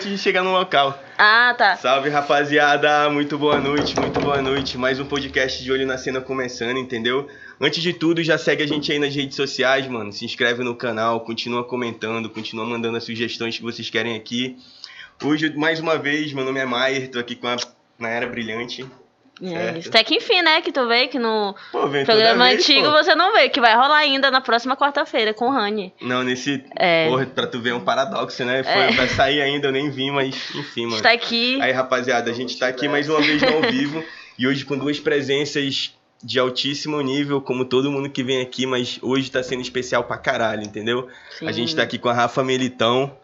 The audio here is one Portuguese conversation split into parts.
antes de chegar no local. Ah, tá. Salve, rapaziada. Muito boa noite, muito boa noite. Mais um podcast de Olho na Cena começando, entendeu? Antes de tudo, já segue a gente aí nas redes sociais, mano. Se inscreve no canal, continua comentando, continua mandando as sugestões que vocês querem aqui. Hoje, mais uma vez, meu nome é Maier, tô aqui com a Nayara Brilhante. É, isso. Até que enfim, né? Que tu veio que no Pô, vem programa vez, antigo pô. você não veio, que vai rolar ainda na próxima quarta-feira com o Rani. Não, nesse. É. Porra, pra tu ver é um paradoxo, né? Foi, É. Vai sair ainda, eu nem vi, mas enfim, mano. Está aqui. Aí, rapaziada, a gente tá aqui mais uma vez ao vivo e hoje com duas presenças de altíssimo nível, como todo mundo que vem aqui, mas hoje tá sendo especial pra caralho, entendeu? A Sim. gente tá aqui com a Rafa Melitão.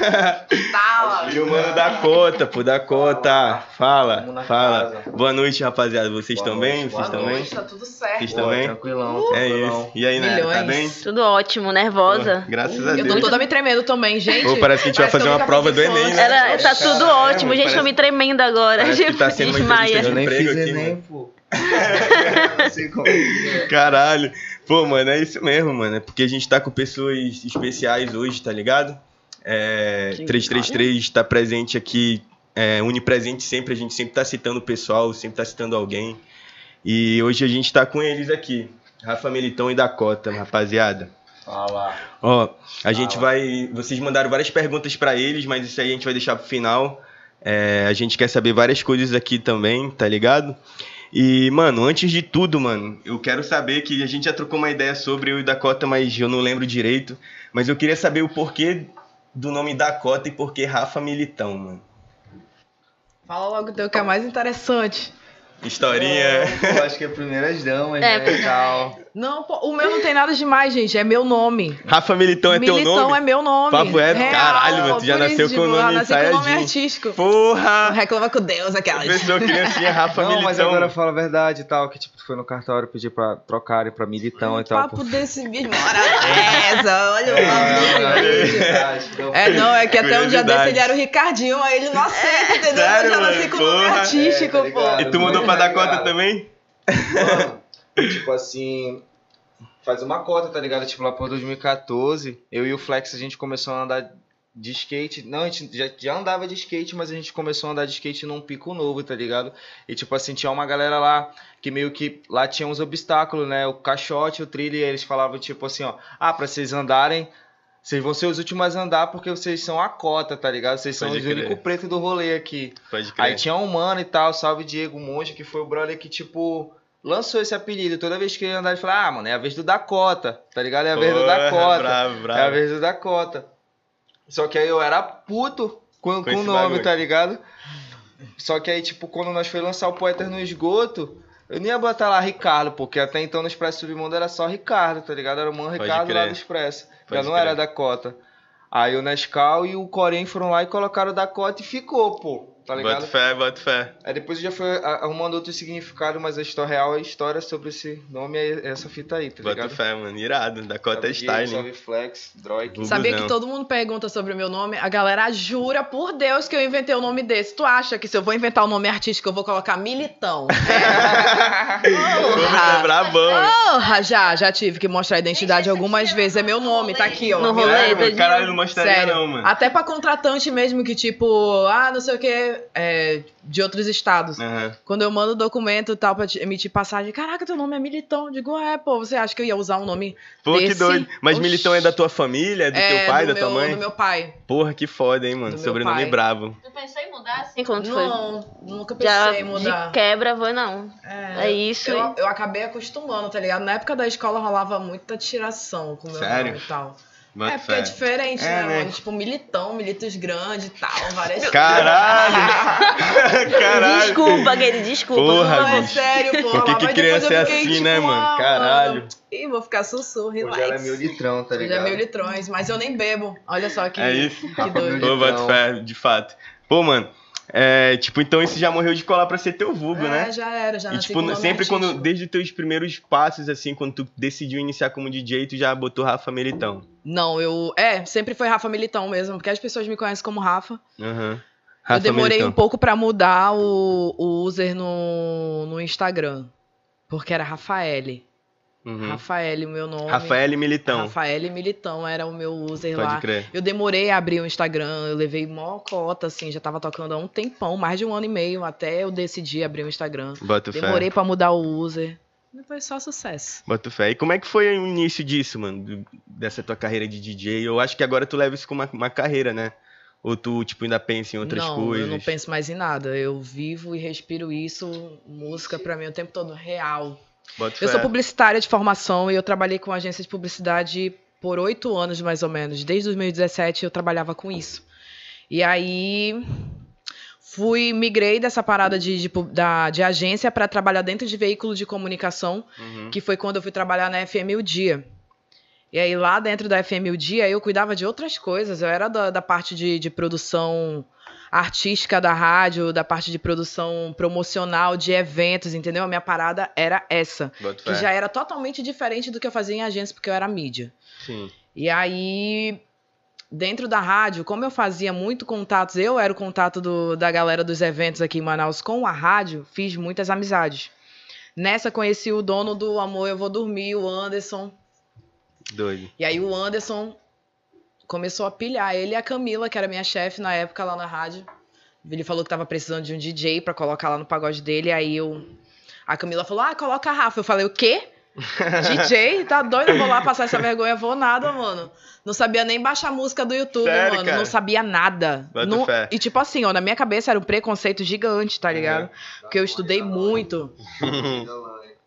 Tá, E o mano da Cota, pô, da Cota. Fala, fala. casa. Boa noite, rapaziada. Vocês estão bem? Vocês boa estão bem? noite, tá tudo certo. Vocês Pô, também? Tranquilão, É tranquilão. isso. E aí, né? Tá bem? Milhões. Tudo ótimo, nervosa. Pô, graças a Eu Deus. tô toda me tremendo também, gente. Pô, parece que a gente vai Parece fazer que eu uma nunca prova do fiz isso Enem, né? Era, tá tudo ótimo, gente. parece- Tô me tremendo agora. parece que tá sendo uma entrevista Eu nem Emprego fiz aqui, Enem, mano. pô. Não sei como. é. Caralho. Pô, mano, é isso mesmo, mano. É porque a gente tá com pessoas especiais hoje, tá ligado? É, Sim, 333 tá presente aqui, é, unipresente sempre, a gente sempre tá citando o pessoal, sempre tá citando alguém. E hoje a gente tá com eles aqui, Rafa Melitão e Dakota, rapaziada. Fala. Ó, a gente Fala. vai. Vocês mandaram várias perguntas pra eles, mas isso aí a gente vai deixar pro final. É, a gente quer saber várias coisas aqui também, tá ligado? E, mano, antes de tudo, mano, eu quero saber que a gente já trocou uma ideia sobre eu e Dakota, mas eu não lembro direito. Mas eu queria saber o porquê do nome Dakota e porquê Rafa Militão, mano. Fala logo o teu que é mais interessante. Historinha. Eu acho que é primeiras damas, É, né? tal. Não, pô, o meu não tem nada demais, gente. É meu nome. Rafa Militão é teu Militão nome? é meu nome. Papo reto? Real, Caralho, mano, tu já por nasceu isso, com o nome eu nasci com o nome artístico. Porra! Reclama com Deus, aquelas. Pessoa criancinha Rafa Não, Militão. mas agora fala a verdade e tal, que tipo, tu foi no cartório pedir pra trocarem pra militão e tal. Papo pô. desse bicho. Essa, olha o nome dele. É, É, não, é que até um dia desse ele era o Ricardinho, aí ele não aceita, entendeu? Sério, eu já nasci mano? com o nome artístico, É, tá pô. E tu mudou pra Dakota também? Mano, tipo assim, faz uma cota, tá ligado? Tipo, lá por 2014, eu e o Flex, a gente começou a andar de skate. Não, a gente já, já andava de skate, mas a gente começou a andar de skate num pico novo, tá ligado? E tipo assim, tinha uma galera lá que meio que lá tinha uns obstáculos, né? O caixote, o trilho, e eles falavam tipo assim, ó, ah, pra vocês andarem. Vocês vão ser os últimos a andar porque vocês são a cota, tá ligado? Vocês são os únicos pretos do rolê aqui. Pode crer. Aí tinha um mano e tal, salve Diego Monte, que foi o brother que, tipo, lançou esse apelido. Toda vez que ele andava, ele falava, ah, mano, é a vez do Dakota, tá ligado? É a vez do Porra, Dakota. Bravo, É a bravo. vez do Dakota. Só que aí eu era puto com, Com o nome, bagulho. tá ligado? Só que aí, tipo, quando nós foi lançar o Poetas no Esgoto, eu nem ia botar lá Ricardo, porque até então no Expresso Submundo era só Ricardo, tá ligado? Era o mano Pode Ricardo lá do Expresso. Pode Já não crer. era Dakota. Aí o Nescau e o Corém foram lá e colocaram Dakota e ficou, pô. Tá ligado? Bota fé, bota fé. Aí depois já foi a- arrumando outro significado, mas a história real é a história sobre esse nome é essa fita aí, tá Bota ligado? fé, mano. Irado. Dakota Diego, Style. Salve Flex, Droid. Sabia que todo mundo pergunta sobre o meu nome? A galera jura por Deus que eu inventei o nome desse. Tu acha que se eu vou inventar um nome artístico, eu vou colocar Militão? Porra, é brabão. Porra, já, já tive que mostrar a identidade algumas vezes. É meu nome, tá aqui, ó. No rolê, mano? Caralho, não mostraria Sério. não, mano. Até pra contratante mesmo, que tipo, ah, não sei o que, é, de outros estados. Aham. Quando eu mando documento e tal pra emitir passagem, caraca, teu nome é Militão. Eu digo, é, pô, você acha que eu ia usar um nome Pô, que Desse- doido. Mas Oxi. Militão é da tua família? É do é, teu pai, do da tua meu- mãe? do meu pai? Porra, que foda, hein, mano. Do Sobrenome bravo. Tu pensou em mudar assim quando tu foi? Não, nunca Já pensei em mudar. de quebra, foi não. É, É isso. Eu, eu acabei acostumando, tá ligado? Na época da escola rolava muita tiração com o meu Sério? nome e tal. É, porque é diferente, É, né, né? mano? Tipo, militão, militos grandes e tal, várias Caralho! Caralho! Desculpa, Guilherme, desculpa. Porra, Não, é sério, pô. Por que que criança depois eu é fiquei, assim, tipo, né, mano? ah, Caralho. Ih, vou ficar sussurro, relax. Hoje ela é mil litrão, tá Hoje ligado? é mil litrões, mas eu nem bebo. Olha só que, É isso? que doido. Pô, Então. fé, de fato. Pô, mano, é, tipo, então esse já morreu de colar pra ser teu vulgo, é, né? já era, já E tipo, sempre quando, desde os teus primeiros passos, assim, quando tu decidiu iniciar como DJ, tu já botou Rafa Melitão. Não, eu... É, sempre foi Rafa Militão mesmo, porque as pessoas me conhecem como Rafa. Eu Rafa demorei Melitão. um pouco pra mudar o, o user no, no Instagram. Porque era Rafaele. Uhum. Rafael, o meu nome. Rafael Militão. Rafael Militão era o meu user Pode lá. crer. Eu demorei a abrir o Instagram, eu levei mó cota, assim, já tava tocando há um tempão, mais de um ano e meio, até eu decidir abrir o Instagram. Bota. Demorei pra mudar o user. Depois só sucesso. Bota fé. E como é que foi o início disso, mano? dessa tua carreira de DJ? Eu acho que agora tu leva isso como uma, uma carreira, né? Ou tu, tipo, ainda pensa em outras não, coisas? eu não penso mais em nada. Eu vivo e respiro isso. Música pra mim o tempo todo real. Bota Eu fé. sou publicitária de formação e eu trabalhei com agência de publicidade por oito anos, mais ou menos. Desde 2017 eu trabalhava com isso. E aí fui, migrei dessa parada de, de, da, de agência para trabalhar dentro de veículo de comunicação, Uhum. que foi quando eu fui trabalhar na FM O Dia. E aí lá dentro da FM O Dia eu cuidava de outras coisas. Eu era da, da parte de, de produção artística da rádio, da parte de produção promocional de eventos, entendeu? A minha parada era essa que já era totalmente diferente do que eu fazia em agência, porque eu era mídia. Sim. E aí, dentro da rádio, como eu fazia muito contatos, eu era o contato do- da galera dos eventos aqui em Manaus com a rádio, fiz muitas amizades. Nessa conheci o dono do Amor Eu Vou Dormir, o Anderson. Doido. E aí o Anderson começou a pilhar. Ele e a Camila, que era minha chefe na época lá na rádio. Ele falou que tava precisando de um DJ pra colocar lá no pagode dele. Aí eu. A Camila falou: Ah, coloca a Rafa. Eu falei: O quê? DJ? Tá doido? Eu vou lá passar essa vergonha? Vou nada, mano. Não sabia nem baixar a música do YouTube, Sério, mano. cara? Não sabia nada. Não-. E tipo assim, ó, na minha cabeça era um preconceito gigante, tá ligado? Porque eu estudei muito.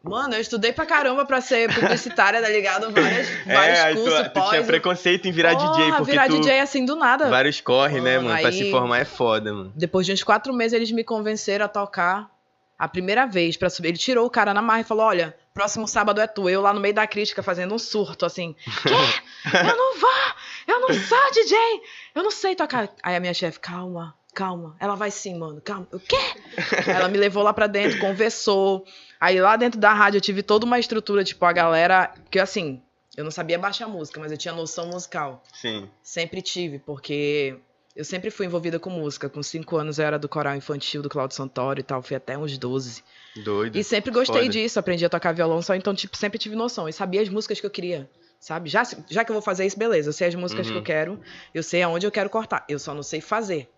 Mano, eu estudei pra caramba pra ser publicitária, tá ligado? Várias, vários é, aí cursos, tu, tu pós. tinha preconceito em virar Porra, DJ, porque virar tu... DJ assim do nada. Vários corre, né, Mano, mano? Pra aí- se formar é foda, mano. Depois de uns quatro meses, eles me convenceram a tocar a primeira vez pra subir. Ele tirou o cara na marra e falou: Olha, próximo sábado é tu. Eu lá no meio da crítica fazendo um surto, assim. Quê? Eu não vou! Eu não sou DJ! Eu não sei tocar. Aí a minha chefe, calma, calma. Ela vai sim, mano, calma. O quê? Ela me levou lá pra dentro, conversou. Aí lá dentro da rádio eu tive toda uma estrutura, tipo, a galera. Que assim, eu não sabia baixar música, mas eu tinha noção musical. Sim. Sempre tive, porque eu sempre fui envolvida com música. Com cinco anos eu era do coral infantil do Claudio Santoro e tal, fui até uns 12. Doido. E sempre gostei Foda. disso, aprendi a tocar violão só, então, tipo, sempre tive noção. E sabia as músicas que eu queria, sabe? Já, já que eu vou fazer isso, beleza, eu sei as músicas Uhum. que eu quero, eu sei aonde eu quero cortar, eu só não sei fazer.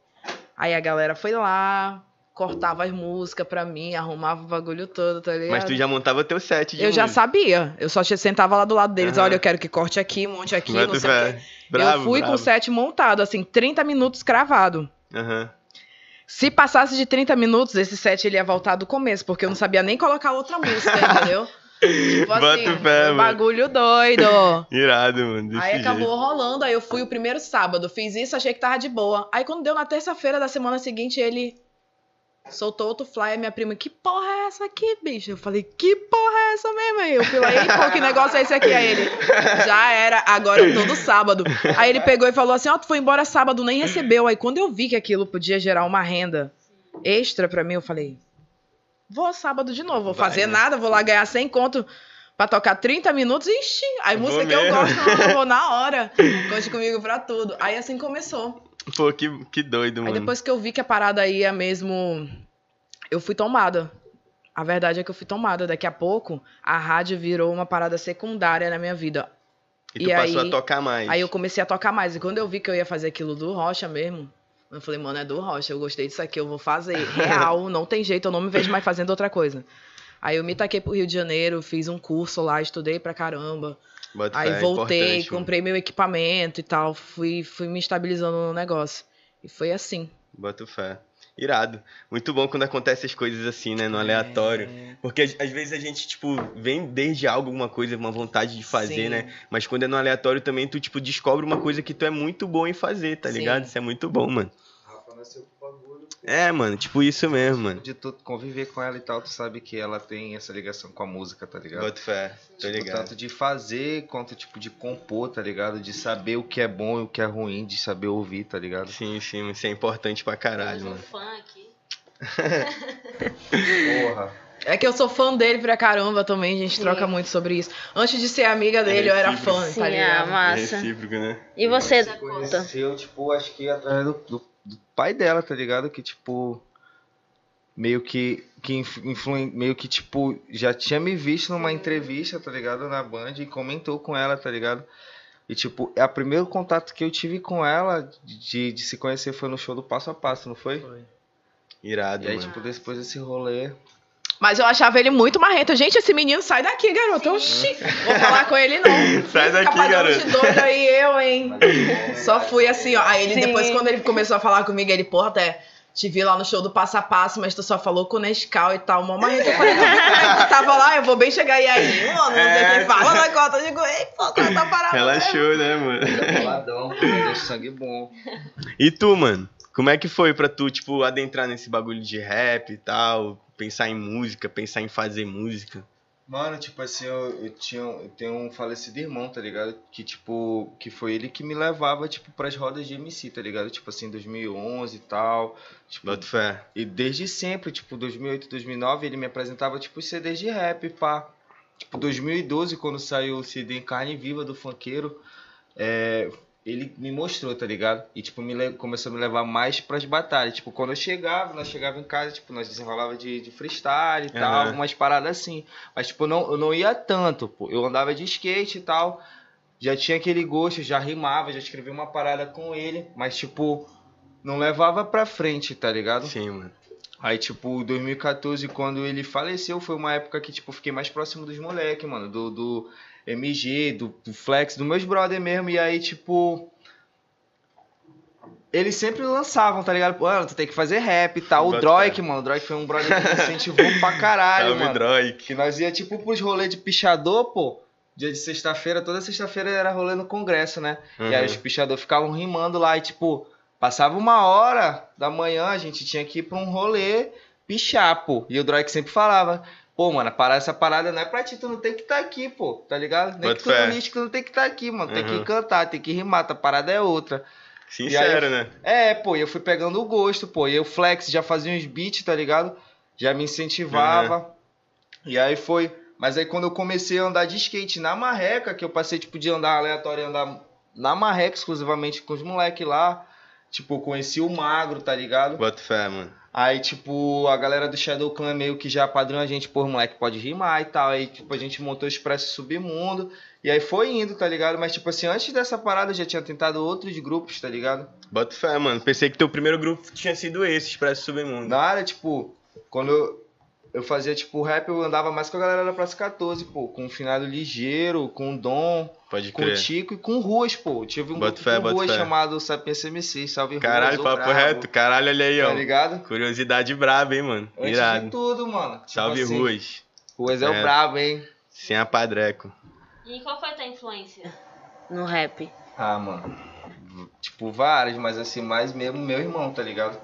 Aí a galera foi lá, cortava as músicas pra mim, arrumava o bagulho todo, tá ligado? Mas tu já montava teu set de Eu já música. sabia, eu só sentava lá do lado deles, Aham. olha, eu quero que corte aqui, monte aqui, Bota não sei o quê. Bravo, eu fui com bravo. o set montado, assim, 30 minutos cravado. Aham. Se passasse de 30 minutos, esse set ele ia voltar do começo, porque eu não sabia nem colocar outra música, entendeu? Tipo Bota assim, fé, um mano. bagulho doido. Irado, mano. Aí acabou jeito. rolando, aí eu fui o primeiro sábado, fiz isso, achei que tava de boa. Aí quando deu na terça-feira da semana seguinte, ele soltou outro flyer, minha prima, que porra é essa aqui, bicho? Eu falei, que porra é essa mesmo? Aí eu fui lá, ei, pô, que negócio é esse aqui? Aí ele, já era, agora eu todo sábado. Aí ele pegou e falou assim, ó, tu foi embora sábado, nem recebeu. Aí quando eu vi que aquilo podia gerar uma renda extra pra mim, eu falei, vou sábado de novo, vou Vai, fazer né? nada, vou lá ganhar 100 conto pra tocar 30 minutos, ixi, aí Vou música que eu gosto, eu vou na hora. Conte comigo pra tudo. Aí assim começou. Pô, que, que doido, Aí mano. depois que eu vi que a parada ia mesmo. Eu fui tomada. A verdade é que eu fui tomada. Daqui a pouco, a rádio virou uma parada secundária na minha vida. E tu e passou aí- a tocar mais. Aí eu comecei a tocar mais. E quando eu vi que eu ia fazer aquilo do Rocha mesmo, eu falei, mano, é do Rocha, eu gostei disso aqui, eu vou fazer. Real, não tem jeito, eu não me vejo mais fazendo outra coisa. Aí eu me taquei pro Rio de Janeiro, fiz um curso lá, estudei pra caramba. Bota Aí fé, é voltei, comprei meu equipamento e tal, fui, fui me estabilizando no negócio. E foi assim. Boto fé. Irado. Muito bom quando acontecem as coisas assim, né? No aleatório. É. Porque às vezes a gente, tipo, vem desde algo, alguma coisa, uma vontade de fazer, Sim. né? Mas quando é no aleatório também, tu, tipo, descobre uma coisa que tu é muito bom em fazer, tá Sim. ligado? Isso é muito bom, mano. Rafa nasceu. É, mano, tipo isso mesmo, mano. De tu conviver com ela e tal, tu sabe que ela tem essa ligação com a música, tá ligado? Boto fé. Tô Tipo, ligado. tanto de fazer quanto tipo de compor, tá ligado? De saber o que é bom e o que é ruim, de saber ouvir, tá ligado? Sim, sim, isso é importante pra caralho, um mano. fã aqui. Porra. É que eu sou fã dele pra caramba também, a gente Sim. troca muito sobre isso. Antes de ser amiga dele, eu era fã, Sim, tá ligado? massa. Recíproco, né? E você, Se Dakota? conheceu, tipo, acho que através do, do- do pai dela, tá ligado? Que, tipo, meio que, que influ, influen- meio que, tipo, já tinha me visto numa entrevista, tá ligado? Na Band e comentou com ela, tá ligado? E, tipo, é o primeiro contato que eu tive com ela de, de se conhecer foi no show do Passo a Passo, não foi? Irado, E aí, mano. tipo, depois desse rolê. Mas eu achava ele muito marrento. Gente, esse menino sai daqui, garoto. Oxi, vou falar com ele não. Sai daqui, garoto. de doido aí, eu, hein. Só fui assim, ó. Aí ele, Sim. depois, quando ele começou a falar comigo, ele, porra, até te vi lá no show do Passo a Passo, mas tu só falou com o Nescau e tal. Mó marrento. Eu falei, não, tu tava lá, eu vou bem chegar aí aí. Mano, não sei o É. que fala na conta. Eu digo, ei, pô, tu tá parado. Relaxou, né, mano? Boladão, deu sangue bom. E tu, mano? Como é que foi pra tu, tipo, adentrar nesse bagulho de rap e tal? Pensar em música, pensar em fazer música? Mano, tipo assim, eu, eu tinha, eu tenho um falecido irmão, tá ligado? Que, tipo, que foi ele que me levava, tipo, pras rodas de MC, tá ligado? Tipo assim, 2011 e tal. Tipo, fé. e desde sempre, tipo, 2008, 2009, ele me apresentava, tipo, CDs de rap, pá. Tipo, 2012, quando saiu o CD Carne Viva do Funkeiro, é, ele me mostrou, tá ligado? E, tipo, me começou a me levar mais pras batalhas. Tipo, quando eu chegava, nós chegava em casa, tipo, nós desenrolava de, de freestyle e tal, Aham. umas paradas assim. Mas, tipo, não, eu não ia tanto, pô. Eu andava de skate e tal, já tinha aquele gosto, já rimava, já escrevia uma parada com ele, mas, tipo, não levava pra frente, tá ligado? Sim, mano. Aí, tipo, 2014, quando ele faleceu, foi uma época que, tipo, fiquei mais próximo dos moleques, mano. Do, do MG, do, do Flex, dos meus brother mesmo. E aí, tipo. Eles sempre lançavam, tá ligado? Mano, tu tem que fazer rap e tal. O Droik, mano. O Droik foi um brother que me incentivou pra caralho, Salve, mano. Droik. Que nós ia, tipo, pros rolês de pichador, pô. Dia de sexta-feira, toda sexta-feira era rolê no congresso, né? E aí Uhum. os pichadores ficavam rimando lá e, tipo, passava uma hora da manhã, a gente tinha que ir pra um rolê pichar, pô. E o Droik sempre falava, pô, mano, parar essa parada não é pra ti, tu não tem que estar aqui, pô, tá ligado? Nem que tu no lixo, tu não tem que estar aqui, mano. Tem Uhum. que cantar, tem que rimar, a parada é outra. Sincero, né? É, pô, eu fui pegando o gosto, pô. E o Flex já fazia uns beats, tá ligado? Já me incentivava. E aí foi. Mas aí quando eu comecei a andar de skate na marreca, que eu passei, tipo, de andar aleatório e andar na marreca exclusivamente com os moleques lá. Tipo, eu conheci o Magro, tá ligado? Bota fé, mano. Aí, tipo, a galera do Shadow Clan meio que já padrão a gente, pô, moleque pode rimar e tal. Aí, tipo, a gente montou o Expresso Submundo. E aí foi indo, tá ligado? Mas, tipo assim, antes dessa parada eu já tinha tentado outros grupos, tá ligado? Bota fé, mano. Pensei que teu primeiro grupo tinha sido esse, Expresso Submundo. Na área, tipo, quando eu, eu fazia, tipo, rap, eu andava mais com a galera da Praça 14, pô. Com o Finado Ligeiro, com o Dom, Pode com o. Tico e com o Ruas, pô. Eu Tive um Bota grupo fé, com Ruas fé. chamado Sapiência MC, Salve Caralho, Ruas, papo brabo, reto. Caralho, olha aí, ó. Tá ligado? Curiosidade braba, hein, mano. Antes de Irado. tudo, mano. Tipo Salve, assim, Ruas. Ruas é, É. o brabo, hein? Sem a padreco. E qual foi a tua influência no rap? Ah, mano. Tipo, várias, mas assim, mais mesmo meu irmão, tá ligado?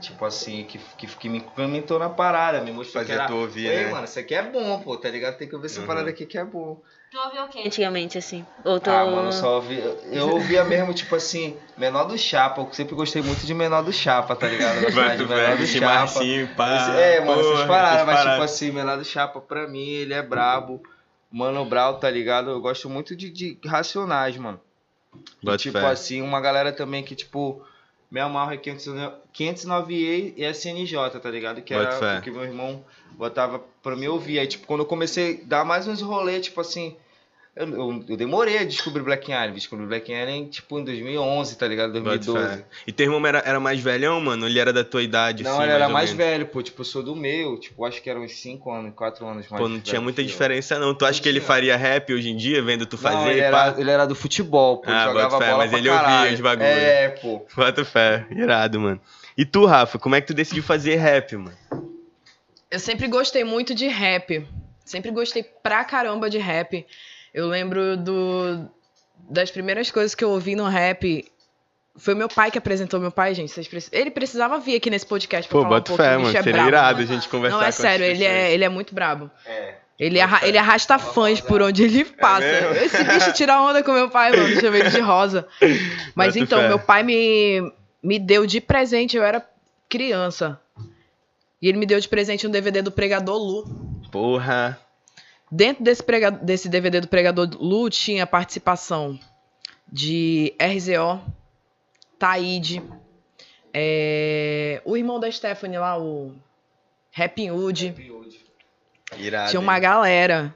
Tipo assim, que, que, que me implementou na parada, me mostrou Fazer que era... tu ouvir, Ei, né? mano, isso aqui é bom, pô, tá ligado? Tem que ouvir essa Uhum. parada aqui que é bom. Tu ouviu o quê antigamente, assim? Ou tu... Ah, mano, eu só ouvi. Eu ouvia mesmo, tipo assim, Menor do Chapa. Eu sempre gostei muito de Menor do Chapa, tá ligado? Eu gostava de Menor do Chapa. Marcinho, pá. É, mano, porra, essas paradas, mas tipo assim, Menor do Chapa, pra mim, ele é brabo. Mano Brau, tá ligado? Eu gosto muito de, de Racionais, mano. E, tipo fé. assim, uma galera também que, tipo, me amarra é 509E e SNJ, tá ligado? Que era o que meu irmão botava pra me ouvir. Aí, tipo, quando eu comecei a dar mais uns rolês, tipo assim. Eu, eu, eu demorei a descobrir Black Alien. Descobri Black Alien, tipo, em 2011, tá ligado? Bota 2012. fé. E teu irmão era, era mais velhão, mano? Ele era da tua idade, Não, assim, ele era ou mais menos? velho, pô. Tipo, eu sou do meu. Tipo, acho que eram uns 5 anos, 4 anos mais Pô, não tinha muita que eu. diferença, não. Tu acha que ele faria rap hoje em dia, vendo tu fazer? Não, ele, era, ele era do futebol, pô. Ah, jogava bota fé, bola mas pra ele ouvia caralho. os bagulho. É, pô. Bota fé. Irado, mano. E tu, Rafa, como é que tu decidiu fazer rap, mano? Eu sempre gostei muito de rap. Sempre gostei pra caramba de rap. Eu lembro do, das primeiras coisas que eu ouvi no rap. Foi meu pai que apresentou meu pai, gente. Vocês Ele precisava vir aqui nesse podcast pra Pô, falar um bota pouco. fé, mano. é Seria brabo, irado a gente conversar Não, é com sério, ele é, ele é muito brabo. É. Ele, arra- ele arrasta fãs por onde ele passa. mesmo? Esse bicho tira onda com meu pai, mano. Chama ele de rosa. Mas Boto então, fé. meu pai me, me deu de presente, eu era criança. E ele me deu de presente um DVD do Pregador Lu. Porra. Dentro desse, prega- desse DVD do Pregador Lu tinha a participação de RZO, Taíde, é, o irmão da Stephanie lá, o. Rap Hood. Irado. Tinha uma galera.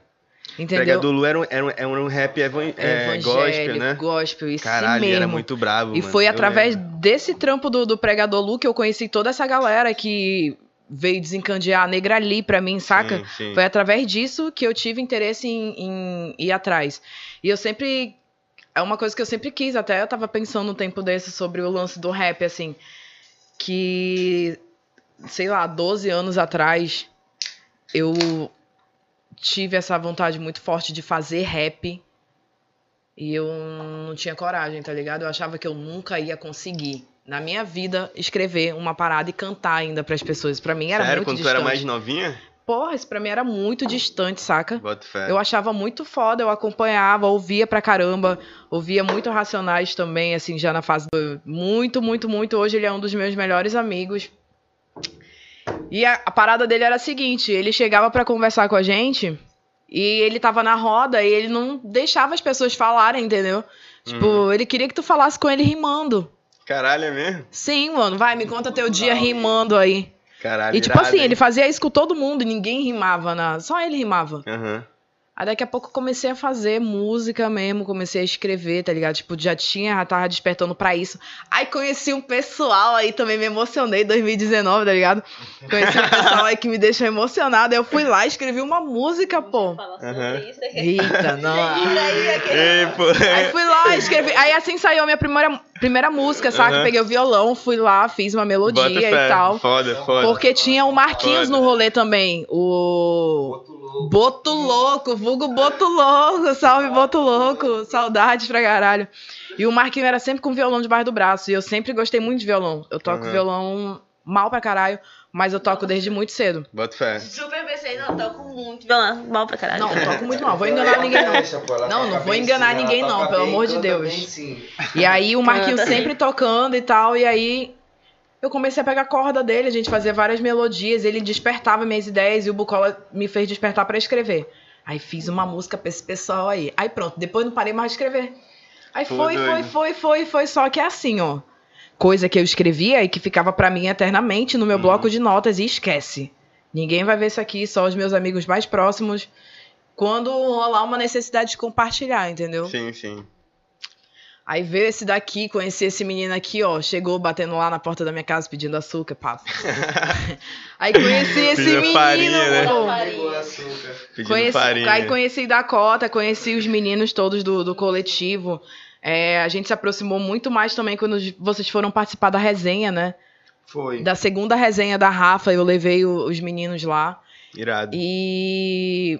Entendeu? Pregador Lu era um, era um, era um rap evan- é, gospel, né? gospel, isso Caralho, mesmo. era muito bravo, E mano. foi através lembro. desse trampo do, do pregador Lu que eu conheci toda essa galera que veio desencandear a Negra Ali pra mim, saca? Sim, sim. Foi através disso que eu tive interesse em, em ir atrás. E eu sempre. É uma coisa que eu sempre quis, até eu tava pensando um tempo desse sobre o lance do rap, assim. Que. Sei lá, 12 anos atrás, eu tive essa vontade muito forte de fazer rap. E eu não tinha coragem, tá ligado? Eu achava que eu nunca ia conseguir, na minha vida, escrever uma parada e cantar ainda pras pessoas. Pra mim era Sério, muito quando distante. tu era mais novinha? Porra, isso pra mim era muito distante, saca? Fé. Eu achava muito foda, eu acompanhava, ouvia pra caramba, ouvia muito Racionais também, assim, já na fase do... Muito, muito, muito. Hoje ele é um dos meus melhores amigos. E a, a parada dele era a seguinte, ele chegava pra conversar com a gente e ele tava na roda e ele não deixava as pessoas falarem, entendeu? Tipo, Uhum. ele queria que tu falasse com ele rimando. Caralho, é mesmo? Sim, mano, vai, me conta teu dia rimando aí. Caralho, E tipo irado, assim, hein? ele fazia isso com todo mundo e ninguém rimava, na... só ele rimava. Aham. Aí daqui a pouco eu comecei a fazer música mesmo, comecei a escrever, tá ligado? Tipo, já tinha, já tava despertando pra isso. Aí conheci um pessoal aí, também me emocionei em 2019, tá ligado? Conheci um pessoal aí que me deixou emocionada. Aí eu fui lá e escrevi uma música, pô. Isso. é Eita, não. Ei, pô. Aí fui lá, escrevi. Aí assim saiu a minha primeira, primeira música, saca? Aham. Peguei o violão, fui lá, fiz uma melodia Bota e tal. Foda, foda. Porque tinha o Marquinhos Foda. no rolê também. O. Boto louco. Boto Louco, vulgo Boto Louco, salve Boto Louco, saudades pra caralho. E o Marquinho era sempre com violão debaixo do braço, e eu sempre gostei muito de violão. Eu toco Aham. violão mal pra caralho, mas eu toco desde muito cedo. Bota fé. Super pensei, não, toco muito. Violão, mal pra caralho. Não, eu toco muito mal, vou enganar ninguém não. Não, não vou enganar ninguém, não, pelo amor de Deus. E aí o Marquinho sempre tocando e tal, e aí eu comecei a pegar a corda dele, a gente fazia várias melodias, ele despertava minhas ideias e o Bucola me fez despertar pra escrever. Aí fiz uma música pra esse pessoal aí. Aí pronto, depois não parei mais de escrever. Aí foi, foi, foi, foi, foi, só que é assim, ó. Coisa que eu escrevia e que ficava pra mim eternamente no meu Uhum. bloco de notas e esquece. Ninguém vai ver isso aqui, só os meus amigos mais próximos. Quando rolar uma necessidade de compartilhar, entendeu? Sim, sim. Aí veio esse daqui, conheci esse menino aqui, ó. Chegou batendo lá na porta da minha casa pedindo açúcar, papo. Aí conheci esse Pedindo menino, farinha, né? Pedindo Conheci, farinha. aí conheci Dakota, conheci os meninos todos do, do coletivo. É, a gente se aproximou muito mais também quando vocês foram participar da resenha, né? Foi. Da segunda resenha da Rafa, eu levei o- os meninos lá. Irado. E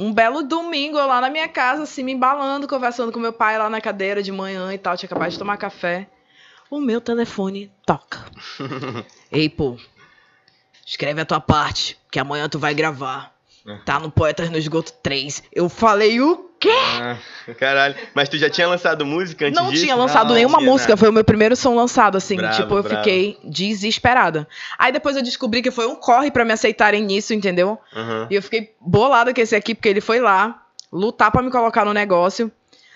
um belo domingo eu lá na minha casa, assim, me embalando, conversando com meu pai lá na cadeira de manhã e tal, tinha acabado de tomar café. O meu telefone toca. Ei, pô, escreve a tua parte, que amanhã tu vai gravar. Tá no Poetas no Esgoto 3. Eu falei o quê? Ah, caralho. Mas tu já tinha lançado música antes Não disso? tinha lançado Não, nenhuma tinha música, nada. foi o meu primeiro som lançado, assim. Bravo, tipo, eu bravo. fiquei desesperada. Aí depois eu descobri que foi um corre pra me aceitarem nisso, entendeu? Aham. E eu fiquei bolada com esse aqui, porque ele foi lá lutar pra me colocar no negócio.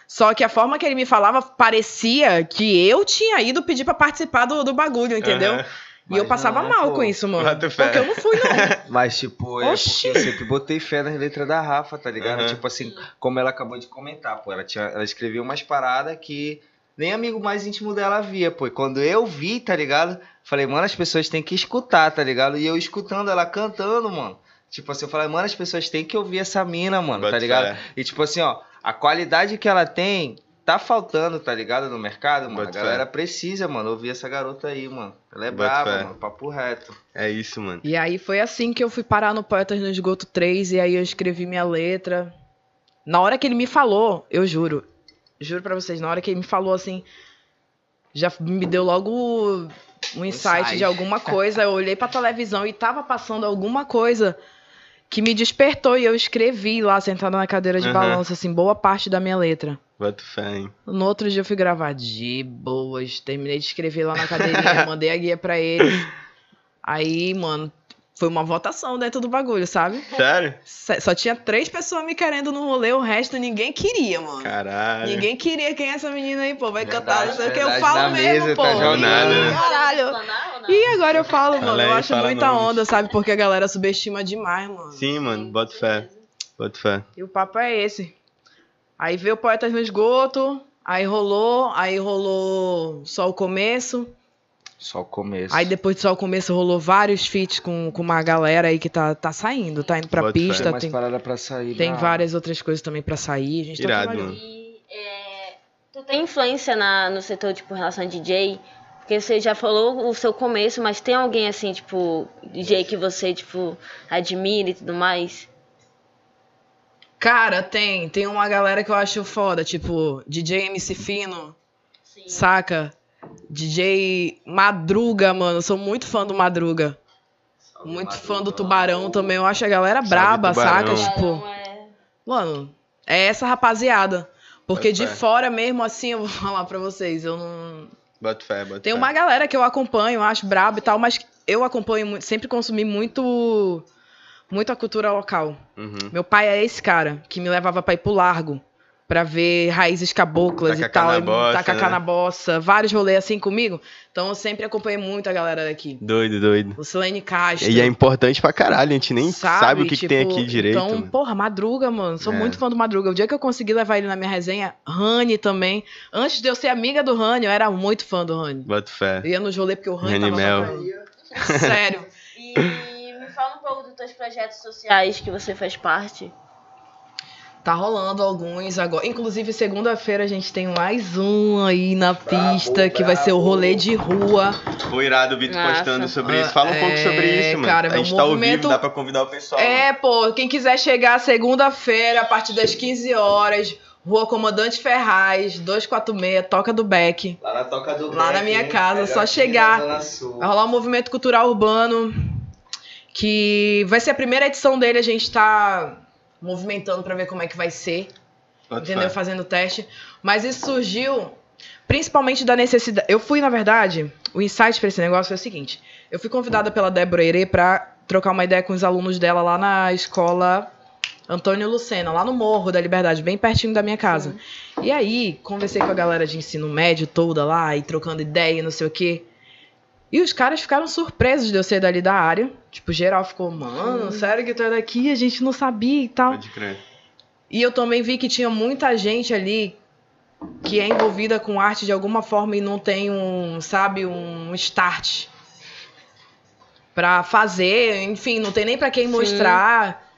Só que a forma que ele me falava parecia que eu tinha ido pedir pra participar do, do bagulho, entendeu? E eu passava não, mal pô. com isso, mano. Bota fé. Porque eu não fui, não. Mas, tipo, é Oxi. porque eu sempre botei fé nas letras da Rafa, tá ligado? Aham. Tipo assim, como ela acabou de comentar, pô, ela, tinha, ela escreveu umas paradas que nem amigo mais íntimo dela via, pô. E quando eu vi, tá ligado? Falei, mano, as pessoas têm que escutar, tá ligado? E eu escutando ela cantando, mano. Tipo assim, eu falei, mano, as pessoas têm que ouvir essa mina, mano, Bota tá ligado? fé. E tipo assim, ó, a qualidade que ela tem tá faltando, tá ligado? No mercado, mano. Bota a galera precisa, mano, ouvir essa garota aí, mano. Ela é Bota brava, fé. mano, papo reto. É isso, mano. E aí foi assim que eu fui parar no Poetas no Esgoto 3, e aí eu escrevi minha letra. Na hora que ele me falou, eu juro, juro pra vocês, na hora que ele me falou assim, já me deu logo um insight, Insight. de alguma coisa. Eu olhei pra televisão e tava passando alguma coisa que me despertou e eu escrevi lá sentada na cadeira de Aham. balanço, assim, boa parte da minha letra. Bota fé, hein? No outro dia eu fui gravar de boas. Terminei de escrever lá na cadeirinha, mandei a guia pra ele. Aí, mano, Foi uma votação dentro do bagulho, sabe? Sério? Sé- Só tinha três pessoas me querendo no rolê, o resto ninguém queria, mano. Caralho. Ninguém queria quem é essa menina aí, pô. Vai Verdade, cantar, não sei o que. Eu falo mesmo, mesa, pô. tá jogando, né? Caralho. E agora eu falo, mano. aí, eu acho muita nomes. onda, sabe? Porque a galera subestima demais, mano. Sim, mano, bota fé. Bota fé. E o papo é esse. Aí veio Poetas no Esgoto, aí rolou, aí rolou só o começo. Só o começo. Aí depois de só o começo rolou vários feats com, com uma galera aí que tá, tá saindo, tá indo pra fé. tem pista, mais tem, parada pra sair. tem várias outras coisas também pra sair. A gente tá Irado, trabalhando. mano. E é, tu tem influência na, no setor, tipo, em relação a DJ? Porque você já falou o seu começo, mas tem alguém assim, tipo, DJ que você, tipo, admira e tudo mais? Cara, tem. Tem uma galera que eu acho foda, tipo, DJ MC Fino, Sim. saca? DJ Madruga, mano. Eu sou muito fã do Madruga. Muito fã do Tubarão também. Eu acho a galera Salve, braba, saca? Tipo, é... mano, é essa rapaziada. Porque Bota de fé. fora mesmo, assim, eu vou falar pra vocês, eu não. Bota fé, bota Tem fé. uma galera que eu acompanho, eu acho brabo e tal, mas eu acompanho muito, sempre consumi muito. Muito a cultura local. Uhum. Meu pai é esse cara que me levava pra ir pro largo. Pra ver raízes caboclas e tal. e bossa, tacar né? na bossa. Vários rolês assim comigo. Então eu sempre acompanhei muito a galera daqui. Doido, doido. Lucilene Castro. E é importante pra caralho, a gente nem sabe, o que, que tem Tipo, aqui direito. Então, mano. porra, Madruga, mano. Sou É. muito fã do Madruga. O dia que eu consegui levar ele na minha resenha, Rani também. Antes de eu ser amiga do Rani, eu era muito fã do Rani. Bota fé. Eu ia nos rolê porque o Rani tava Mel. Sério. E me fala um pouco dos teus projetos sociais que você faz parte. Tá rolando alguns agora. Inclusive, segunda-feira a gente tem mais um aí na pista, que vai ser o rolê de rua. Foi irado o Vitor postando sobre Ah, isso. Fala um pouco é, sobre isso, mano. cara, a gente tá ao movimento- vivo, dá pra convidar o pessoal. É, pô, quem quiser chegar segunda-feira, a partir das 15 horas, Rua Comandante Ferraz, 246, Toca do Beck. Lá na Toca do Lá na Beck, minha casa, só chegar. Vai rolar um movimento cultural urbano, que vai ser a primeira edição dele, a gente tá movimentando pra ver como é que vai ser. Bota entendeu? fé. Fazendo teste. Mas isso surgiu principalmente da necessidade. Eu fui, na verdade, o insight pra esse negócio foi o seguinte: eu fui convidada pela Débora Herê pra trocar uma ideia com os alunos dela lá na escola Antônio Lucena, lá no Morro da Liberdade, bem pertinho da minha casa. E aí, conversei com a galera de ensino médio toda lá e trocando ideia e não sei o quê. E os caras ficaram surpresos de eu ser dali da área. Tipo, geral ficou, mano, sério que tu é daqui? A gente não sabia e tal. Pode crer. E eu também vi que tinha muita gente ali que é envolvida com arte de alguma forma e não tem um, sabe, um start pra fazer, enfim, não tem nem pra quem Sim. mostrar.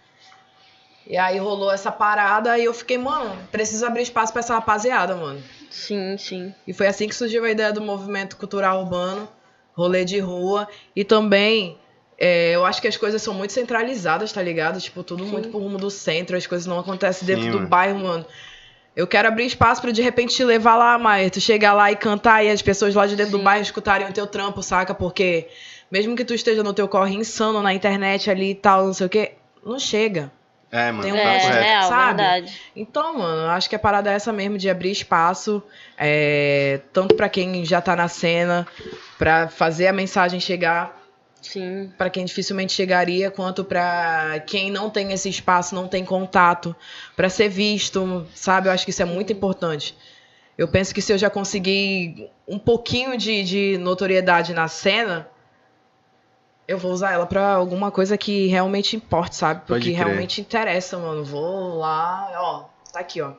E aí rolou essa parada e eu fiquei, mano, preciso abrir espaço pra essa rapaziada, mano. Sim, sim. E foi assim que surgiu a ideia do movimento cultural urbano, rolê de rua. E também, é, eu acho que as coisas são muito centralizadas, tá ligado? Tipo, tudo Sim. muito pro rumo do centro, as coisas não acontecem Sim, dentro do mano. bairro, mano. Eu quero abrir espaço pra de repente te levar lá, Maia. Tu chegar lá e cantar e as pessoas lá de dentro do Sim. bairro escutarem o teu trampo, saca? Porque mesmo que tu esteja no teu corre insano na internet ali e tal, não sei o quê, não chega. É, mano, Tem um papo É, projeto, real, sabe? verdade. Então, mano, eu acho que a parada é essa mesmo, de abrir espaço, é, tanto pra quem já tá na cena, pra fazer a mensagem chegar Sim. pra quem dificilmente chegaria, quanto pra quem não tem esse espaço, não tem contato, pra ser visto, sabe? Eu acho que isso é muito importante. Eu penso que se eu já conseguir um pouquinho de, de notoriedade na cena, eu vou usar ela pra alguma coisa que realmente importe, sabe? Porque realmente interessa, mano. Vou lá, ó, tá aqui, ó.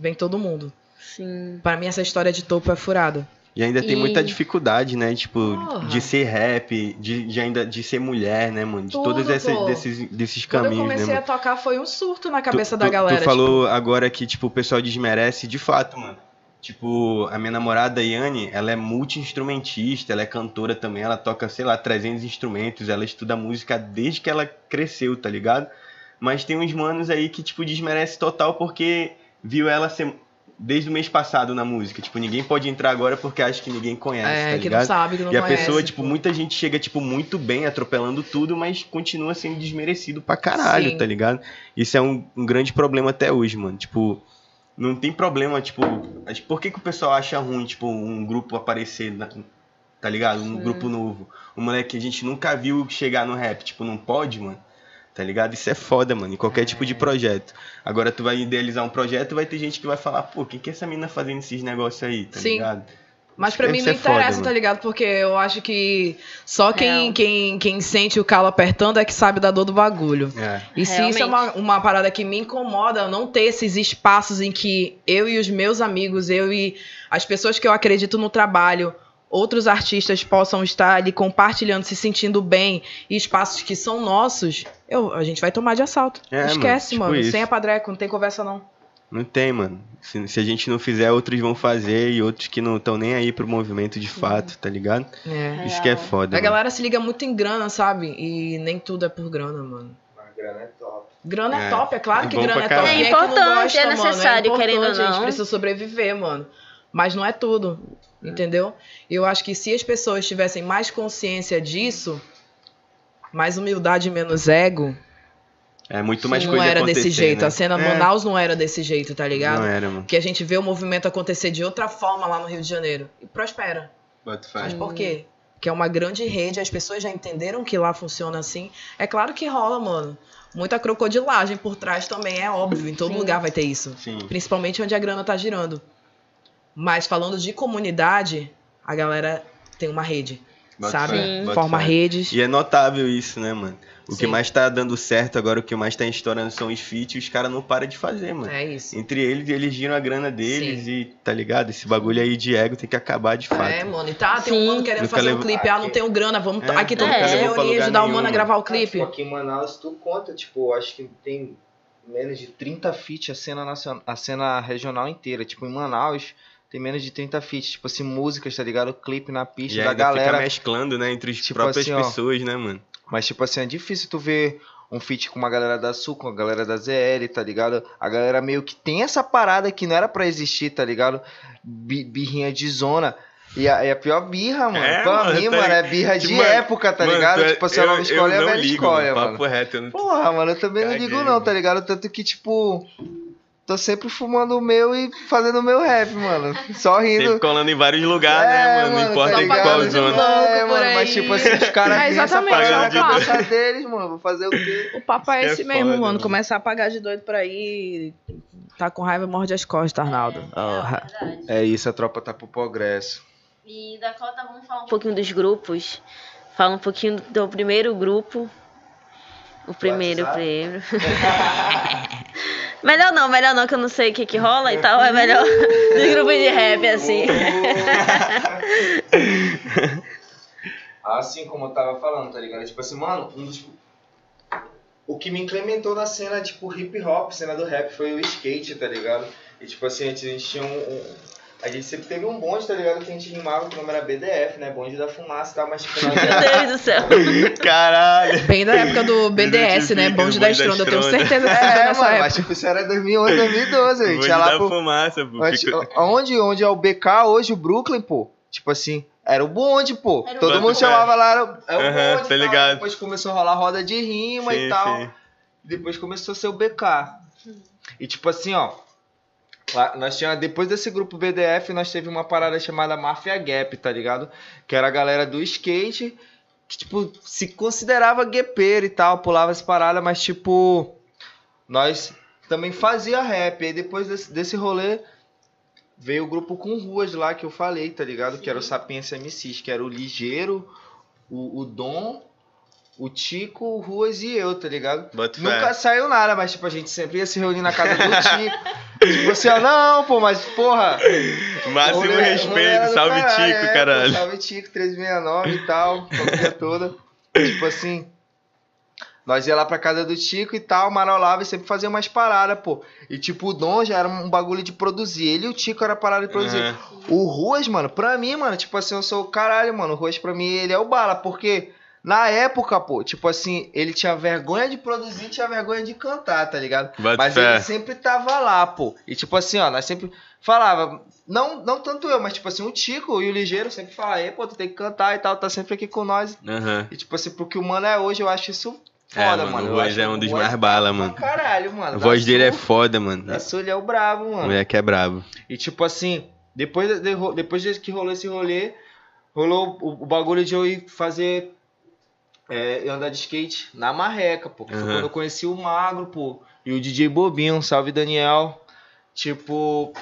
Vem todo mundo. Sim. Pra mim, essa história de topo é furada. E ainda tem E- muita dificuldade, né? Tipo, Porra. de ser rap, de, de ainda de ser mulher, né, mano? De Tudo, todos esses, desses, desses Quando eu caminhos, né, comecei mano? a tocar, foi um surto na Tu- cabeça tu, da galera. Tu falou agora que, tipo, o pessoal desmerece, de fato, mano. Tipo, a minha namorada, Yane, ela é multi-instrumentista, ela é cantora também, ela toca, sei lá, 300 instrumentos, ela estuda música desde que ela cresceu, tá ligado? Mas tem uns manos aí que, tipo, desmerece total porque viu ela ser desde o mês passado na música. Tipo, ninguém pode entrar agora porque acha que ninguém conhece, É, tá que ligado? não sabe, que não e a conhece. pessoa, tipo, muita gente chega, tipo, muito bem, atropelando tudo, mas continua sendo desmerecido pra caralho, Sim. tá ligado? Isso é um, um grande problema até hoje, mano. Tipo, não tem problema, tipo, mas por que, que o pessoal acha ruim, tipo, um grupo aparecer na- tá ligado? Um grupo novo. Um moleque que a gente nunca viu chegar no rap, tipo, não pode, mano. Tá ligado? Isso é foda, mano, em qualquer tipo de projeto. Agora tu vai idealizar um projeto, vai ter gente que vai falar, pô, o que que é essa mina fazendo esses negócios aí, tá Sim. ligado? Mas pra Deve mim não ser foda, interessa, mano. tá ligado? Porque eu acho que só quem, quem, quem sente o calo apertando é que sabe da dor do bagulho. É. E se isso é uma, uma parada que me incomoda, não ter esses espaços em que eu e os meus amigos, eu e as pessoas que eu acredito no trabalho, outros artistas possam estar ali compartilhando, se sentindo bem, e espaços que são nossos, eu, a gente vai tomar de assalto. É, Esquece, mano, tipo mano. Sem a padreco, não tem conversa não. Não tem, mano. Se, se a gente não fizer, outros vão fazer e outros que não estão nem aí pro movimento de fato, tá ligado? É. Isso que é Real. foda. A mano. galera se liga muito em grana, sabe? E nem tudo é por grana, mano. A grana é top. Grana é, É. top, é claro É que grana é top. É não importante, gosta, é mano? necessário, importante, querendo ou A gente não. precisa sobreviver, mano. Mas não é tudo, entendeu? E Eu acho que se as pessoas tivessem mais consciência disso, mais humildade e menos ego, É muito mais não coisa era desse jeito. né? A cena É. Manaus não era desse jeito, tá ligado? Não era, mano. Que a gente vê o movimento acontecer de outra forma lá no Rio de Janeiro. E prospera. Fé. Mas por quê? Que é uma grande rede, as pessoas já entenderam que lá funciona assim. É claro que rola, mano. Muita crocodilagem por trás também, é óbvio. Em todo Sim. lugar vai ter isso. Sim. Principalmente onde a grana tá girando. Mas falando de comunidade, a galera tem uma rede. Bota sabe? fé, Forma fé. redes. E é notável isso, né, mano? O que Sim. mais tá dando certo agora, o que mais tá estourando são os feats e os caras não param de fazer, mano. É isso. Entre eles, eles giram a grana deles Sim. e, tá ligado? Esse bagulho aí de ego tem que acabar de fato. É, mano. E tá, tem Sim. um mano querendo Nunca fazer um clipe. Ah, não tenho grana, vamos. É, aqui todo nunca mundo se reunir, lugar ajudar o mano a gravar o Ah, clipe. tipo, aqui em Manaus, tu conta, tipo, acho que tem menos de 30 feats a cena, nacional, a cena regional inteira. Tipo, em Manaus tem menos de 30 feats. Tipo assim, músicas, tá ligado? Clipe na pista E da galera. fica mesclando, né, entre as Tipo próprias assim, ó. pessoas, né, mano? Mas, tipo assim, é difícil tu ver um feat com uma galera da Sul, com a galera da ZL, tá ligado? A galera meio que tem essa parada que não era pra existir, tá ligado? Bi- birrinha de zona. E a, e a pior birra, mano. É, pra mano, mim, tá mano, é birra Tipo, de mano, época, tá Mano, ligado? é- tipo assim, a nova eu escola é a não velha ligo, escola, mano. Papo reto, eu não... Porra, mano, eu também não Caguei, ligo não, tá ligado? Tanto que, tipo, tô sempre fumando o meu e fazendo o meu rap, mano. Só rindo. Sempre colando em vários lugares, É, né, mano? mano, Não importa tá em qual zona. É, mano, mas tipo assim, os caras É têm essa exatamente, parada é de deles, mano. Vou fazer o quê? O papo é É esse foda, mesmo, mano. mano. Começar a pagar de doido por aí. Tá com raiva, morde as costas, Arnaldo. É verdade. É isso, a tropa tá pro progresso. E Dakota, vamos falar um pouquinho dos grupos. Fala um pouquinho do primeiro grupo. O primeiro, o primeiro. melhor não, melhor não, que eu não sei o que que rola e tal. É melhor dos grupos de rap, assim. Assim como eu tava falando, tá ligado? Tipo assim, mano, um dos. O que me incrementou na cena, tipo, hip hop, cena do rap, foi o skate, tá ligado? E tipo assim, a gente tinha um. A gente sempre teve um bonde, tá ligado? Que a gente rimava que o nome era BDF, né? Bonde da fumaça e tal, mas tipo. Meu Deus do céu. Caralho! Bem da época do BDS, né? Bonde da Bonde da Estronda. Eu tenho certeza que É, nessa mano, época. mas tipo, isso era 2011, 2012, a gente Bonde ia lá da pro. fumaça, pô. Onde, onde é o BK hoje, o Brooklyn, pô? Tipo assim, era o bonde, pô. Era o Todo bonde. mundo chamava lá, era, o- o Aham, bonde. tá tal. ligado. Depois começou a rolar roda de rima Sim, e tal. sim. Depois começou a ser o BK. E tipo assim, ó. Nós tinha, depois desse grupo BDF, nós teve uma parada chamada Mafia Gap, tá ligado? Que era a galera do skate, que, tipo, se considerava guepeiro e tal, pulava as paradas, mas, tipo, nós também fazia rap. Aí depois desse, desse rolê, veio o grupo com ruas lá que eu falei, tá ligado? Que era o Sapiência MCs, que era o Ligeiro, o, o Dom, o Tico, o Ruas e eu, tá ligado? Fé. Nunca saiu nada, mas tipo, a gente sempre ia se reunir na casa do Tico. tipo assim, ó, não, pô, mas porra. Máximo rolê- respeito, salve caralho, Tico, é, caralho. pô, salve Tico, 369 e tal, família toda. tipo assim. Nós ia lá pra casa do Tico e tal, marolava e sempre fazia umas paradas, pô. E tipo, o Dom já era um bagulho de produzir. Ele e o Tico era parada de produzir. Aham. O Ruas, mano, pra mim, mano, tipo assim, eu sou o caralho, mano. O Ruas pra mim, ele é o bala, porque na época, pô, tipo assim, ele tinha vergonha de produzir, tinha vergonha de cantar, tá ligado? Bota mas fé. ele sempre tava lá, pô. E tipo assim, ó, nós sempre falava, não, não tanto eu, mas tipo assim, o Tico e o Ligeiro sempre falavam, "Ei, pô, tu tem que cantar e tal, tá sempre aqui com nós. Aham. E tipo assim, porque o mano é hoje, eu acho isso É, foda, mano, mano. o acho é um dos o mais bala, mano. Caralho, mano. A voz dele é foda, mano. Da Sul ele é o brabo, O mano. moleque é brabo. E tipo assim, depois, de, depois de que rolou esse rolê, rolou o, o bagulho de eu ir fazer. É, eu andar de skate na marreca, pô. que Foi quando eu conheci o Magro, pô. E o DJ Bobinho, salve Daniel. Tipo.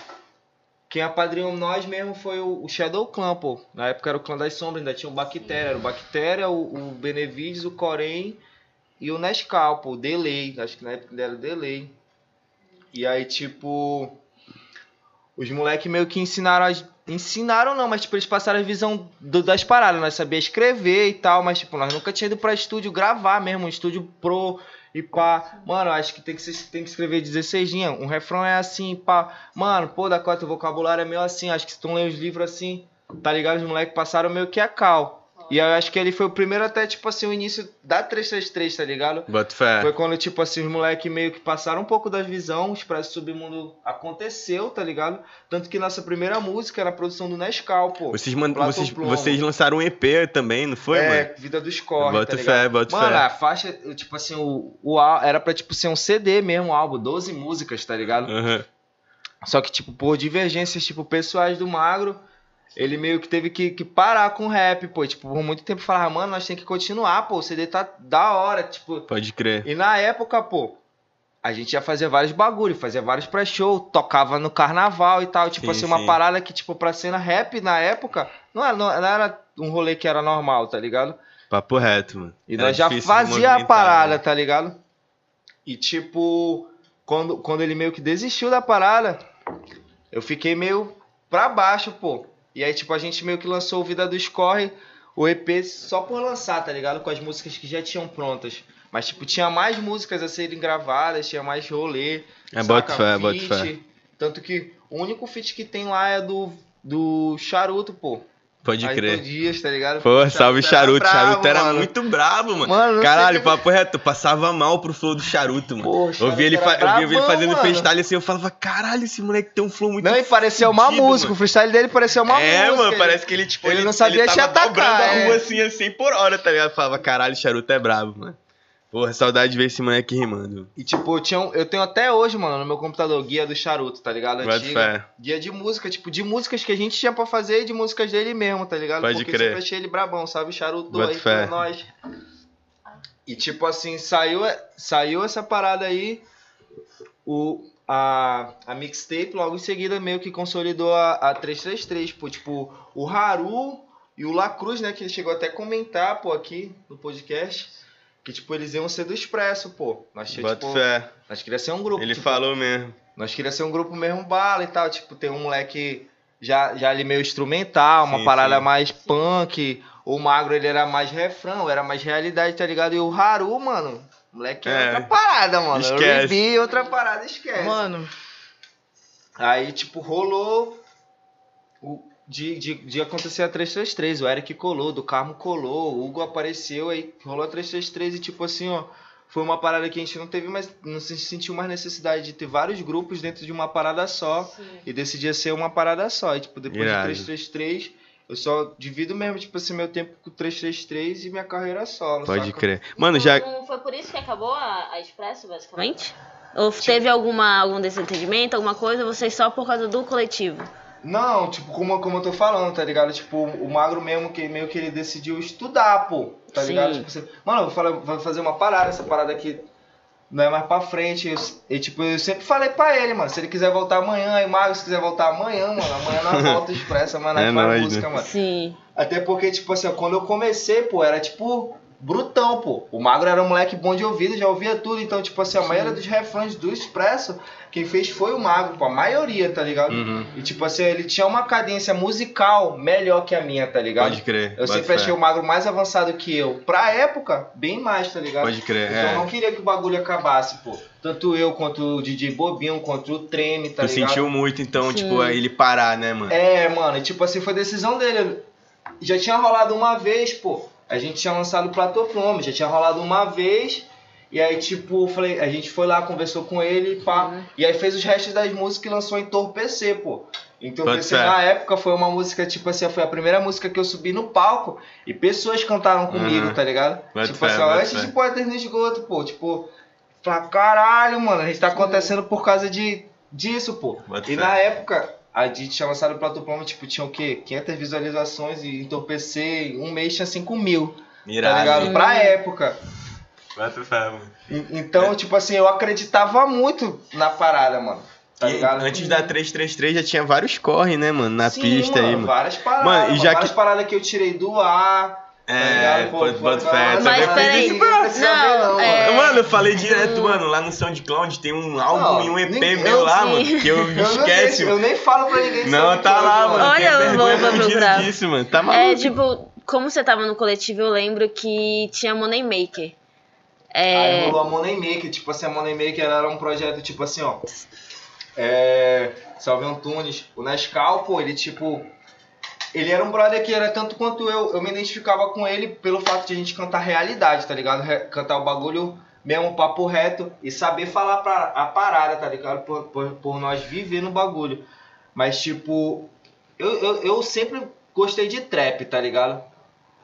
Quem apadrinhou nós mesmo foi o, Shadow Clan, pô. Na época era o clã das sombras, ainda tinha o Bactéria. Era o Bactéria, o, o Benevides, o Corém e o Nescau, pô. O Delay. Acho que na época ele era o Delay. E aí, tipo. Os moleques meio que ensinaram as. Ensinaram não, mas tipo, eles passaram a visão do- das paradas. Nós sabia escrever e tal, mas tipo, nós nunca tinha ido pra estúdio gravar mesmo, um estúdio pro e pá. Mano, acho que tem que, tem que escrever 16 linhas. Um refrão é assim, pá. Mano, pô, da cota, o vocabulário é meio assim. Acho que se tu lê os livros assim, tá ligado? Os moleques passaram meio que a cal. E eu acho que ele foi o primeiro até, tipo assim, o início da 333, tá ligado? Bota fé. Foi quando, tipo assim, os moleques meio que passaram um pouco da visão, o Expresso Submundo aconteceu, tá ligado? Tanto que nossa primeira música era a produção do Nescau, pô. Vocês, man... Vocês, vocês lançaram um EP também, não foi, é, mano? Vida dos Corre, Bota tá fé, ligado? Mano, fé. a faixa, tipo assim, o, o era pra, tipo, ser um CD mesmo, o álbum, 12 músicas, tá ligado? Aham. Só que, tipo, por divergências, tipo, pessoais do Magro, ele meio que teve que, que parar com o rap, pô. Tipo, por muito tempo falava, mano, nós tem que continuar, pô, o CD tá da hora, tipo... Pode crer. E na época, pô, a gente ia fazer vários bagulho, fazia vários pré-show, tocava no carnaval e tal. Tipo Sim, assim, uma sim. parada que, tipo, pra cena rap na época, não era, não, era um rolê que era normal, tá ligado? Papo reto, mano. E Era nós já fazia a parada, né? tá ligado? E tipo, quando, quando ele meio que desistiu da parada, eu fiquei meio pra baixo, pô. E aí, tipo, a gente meio que lançou o Vida do Scorre, o EP só por lançar, tá ligado? Com as músicas que já tinham prontas. Mas, tipo, tinha mais músicas a serem gravadas, tinha mais rolê. É, bota fé, bota fé. Tanto que o único feat que tem lá é do, do Charuto, pô. Pode Ayrton crer. Dias, tá ligado? Pô, salve era Charuto. brabo, Charuto era mano. muito brabo, mano. Mano, Caralho, que- papo reto, passava mal pro flow do Charuto, mano. Pô, eu Charuto vi ele, era fa- eu vi ele fazendo mano. freestyle assim, eu falava, caralho, esse moleque tem um flow muito Não, e parecia uma fudido, música. mano. O freestyle dele parecia uma é, música. mano, parece que ele, tipo, ele não sabia ele te atacar, dobrando a é. rua assim, a 100 por hora, tá ligado? Eu falava, caralho, Charuto é brabo, mano. Porra, saudade de ver esse moleque rimando. E tipo, eu, tinha um- eu tenho até hoje, mano, no meu computador, guia do charuto, tá ligado? Antiga. fé. Guia de música, tipo, de músicas que a gente tinha pra fazer e de músicas dele mesmo, tá ligado? Pode Porque crer. eu sempre achei ele brabão, sabe? Charuto Bota aí fé. pra nós. E tipo assim, saiu, saiu essa parada aí, o, a, a mixtape logo em seguida meio que consolidou a, a 333, pô. Tipo, o Haru e o Lacruz, né, que ele chegou até a comentar, pô, aqui no podcast. Que, tipo, eles iam ser do Expresso, pô. Nós, tinha, Bota tipo, fé. nós queríamos ser um grupo. Ele tipo, falou mesmo. nós queríamos ser um grupo mesmo bala e tal. Tipo, tem um moleque já, já ali meio instrumental, uma Sim, parada sim. mais punk. O Magro, ele era mais refrão, era mais realidade, tá ligado? E o Haru, mano, moleque é, É. outra parada, mano. Esquece. O Ruby, outra parada, esquece. Mano, Aí, tipo, rolou de, de, de acontecer a 333. O Eric colou, do Carmo colou, o Hugo apareceu, aí rolou a 333 e, tipo assim, ó, foi uma parada que a gente não teve mais, não se sentiu mais necessidade de ter vários grupos dentro de uma parada só e decidia ser uma parada só. E, tipo, depois Irado. de 333, eu só divido mesmo, tipo assim, meu tempo com 333 e minha carreira solo, Pode saca? crer. Mano, já. Então, foi por isso que acabou a, a Expresso, basicamente? Ou teve alguma, algum desentendimento, alguma coisa, vocês só por causa do coletivo? Não, tipo, como, como eu tô falando, tá ligado? Tipo, o Magro mesmo, que meio que ele decidiu estudar, pô. Tá Sim. ligado? Tipo, você, mano, eu vou, falar, vou fazer uma parada, essa parada aqui não é mais pra frente. Eu, e, tipo, eu sempre falei pra ele, mano, se ele quiser voltar amanhã, aí Magro, se quiser voltar amanhã, mano, amanhã nós volta expressa, mano, nós É faz nóis, música, né? mano. Sim. Até porque, tipo assim, quando eu comecei, pô, era tipo brutão, pô. O Magro era um moleque bom de ouvido, já ouvia tudo. Então, tipo assim, a maioria dos refrões do Expresso, quem fez foi o Magro, pô, a maioria, tá ligado? Uhum. E tipo assim, ele tinha uma cadência musical melhor que a minha, tá ligado? Pode crer. Eu sempre fé. achei o Magro mais avançado que eu. Pra época, bem mais, tá ligado? Pode crer, Então eu é. não queria que o bagulho acabasse, pô. Tanto eu, quanto o DJ Bobinho, quanto o Treme, tá tu ligado? sentiu muito, então, Sim. tipo, ele parar, né, mano? É, mano, e tipo assim, foi decisão dele. Já tinha rolado uma vez, pô. A gente tinha lançado o Platoplomo, já tinha rolado uma vez. E aí, tipo, eu falei, a gente foi lá, conversou com ele, pá. Uhum. E aí fez os restos das músicas e lançou Entorpecer, pô. Entorpecer na época foi uma música, tipo assim, foi a primeira música que eu subi no palco e pessoas cantaram comigo, Uhum. tá ligado? Tipo assim, ó, bota antes de Poetas no Esgoto, pô. Tipo, pra caralho, mano, a gente tá acontecendo por causa de, disso, pô. E na época, a gente tinha lançado o Plato Plano, tipo, tinha o quê? 500 visualizações e entorpecer, um mês tinha 5 mil, tá Irado. ligado? Pra época. Bota fé, mano. E- Então, tipo assim, eu acreditava muito na parada, mano. Tá E ligado? antes da 333 já tinha vários corre, né, mano? Na Sim, pista aí, mano. Várias paradas. Mano, e Mano, já várias que- paradas que eu tirei do ar. tá É, pode- pô, pode pô, fé, mas peraí. ninguém precisa ver, Não, não, é- mano. Mano, eu falei direto, mano, lá no SoundCloud tem um álbum Não, e um EP nem- meu eu- lá, sim. mano, que eu deixo, eu nem falo pra ninguém Não, tá lá, mano. Olha, eu vou- vou procurar. disso, mano. Tá É, maluco. tipo, como você tava no coletivo, eu lembro que tinha Money Maker. Aí É. rolou a Money Maker, tipo assim, a Money Maker ela era um projeto, tipo assim, ó. É. Salve Antunes. O Nescau, pô, ele tipo. Ele era um brother que era tanto quanto eu. Eu me identificava com ele pelo fato de a gente cantar realidade, tá ligado? Re- cantar o bagulho mesmo, papo reto. E saber falar pra, a parada, tá ligado? Por, por, por nós viver no bagulho. Mas, tipo. Eu, eu, eu sempre gostei de trap, tá ligado?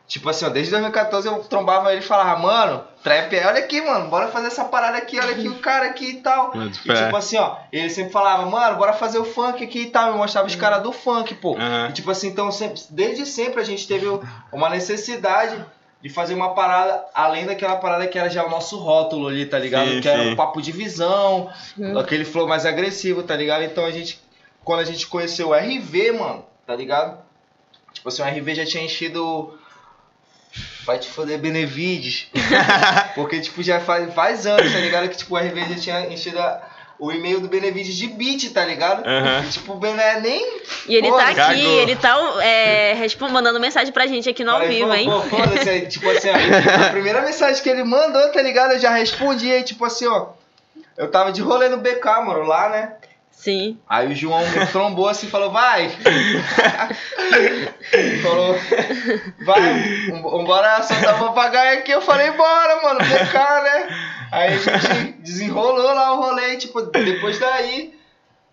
Tipo assim, ó, desde 2014 eu trombava ele e falava, mano, trap é, olha aqui, mano, bora fazer essa parada aqui, olha aqui o cara aqui e tal. E tipo assim, ó, ele sempre falava, mano, bora fazer o funk aqui e tal, me mostrava os caras do funk, pô. Aham. E tipo assim, então sempre, desde sempre a gente teve uma necessidade de fazer uma parada, além daquela parada que era já o nosso rótulo ali, tá ligado? Sim, que era sim. o papo de visão, Hum. aquele flow mais agressivo, tá ligado? Então a gente, quando a gente conheceu o RV, mano, tá ligado? Tipo assim, o RV já tinha enchido. Vai te foder Benevides. Porque, tipo, já faz, faz anos, tá ligado? Que tipo, o RV já tinha enchido a- o e-mail do Benevides de beat, tá ligado? Aham. E, tipo, o Bené nem. E ele Pô, tá aqui, cagou. ele tá é, mandando mensagem pra gente aqui no ao vivo, hein? Pô, foda-se, aí, tipo assim, ó, a primeira mensagem que ele mandou, tá ligado? Eu já respondi aí, tipo assim, ó. Eu tava de rolê no BK, mano, lá, né? Sim. Aí o João me trombou assim e falou, vai! falou, vai, vambora soltar o papagaio aqui. Eu falei, bora, mano, BK, né? Aí a gente desenrolou lá o rolê, tipo, depois daí,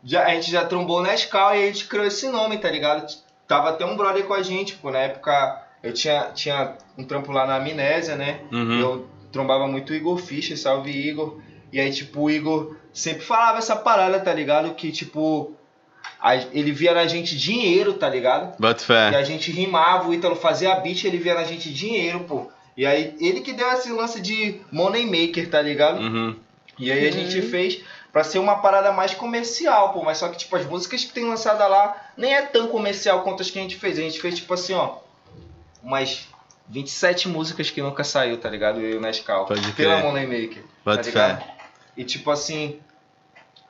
já, a gente já trombou na escala e a gente criou esse nome, tá ligado? Tava até um brother com a gente, pô, na época eu tinha, tinha um trampo lá na Amnésia, né? Uhum. Eu trombava muito o Igor Fischer, salve Igor. E aí, tipo, o Igor sempre falava essa parada, tá ligado? Que, tipo, a- ele via na gente dinheiro, tá ligado? Bota E fé. a gente rimava, o Ítalo fazia beat, ele via na gente dinheiro, pô. E aí, ele que deu esse lance de money maker, tá ligado? Uhum. E aí a gente fez pra ser uma parada mais comercial, pô. Mas só que, tipo, as músicas que tem lançada lá nem é tão comercial quanto as que a gente fez. A gente fez, tipo assim, ó, umas 27 músicas que nunca saiu, tá ligado? Eu e o Nescau. Pode Pela. Money Maker. Bota tá fé. E tipo assim,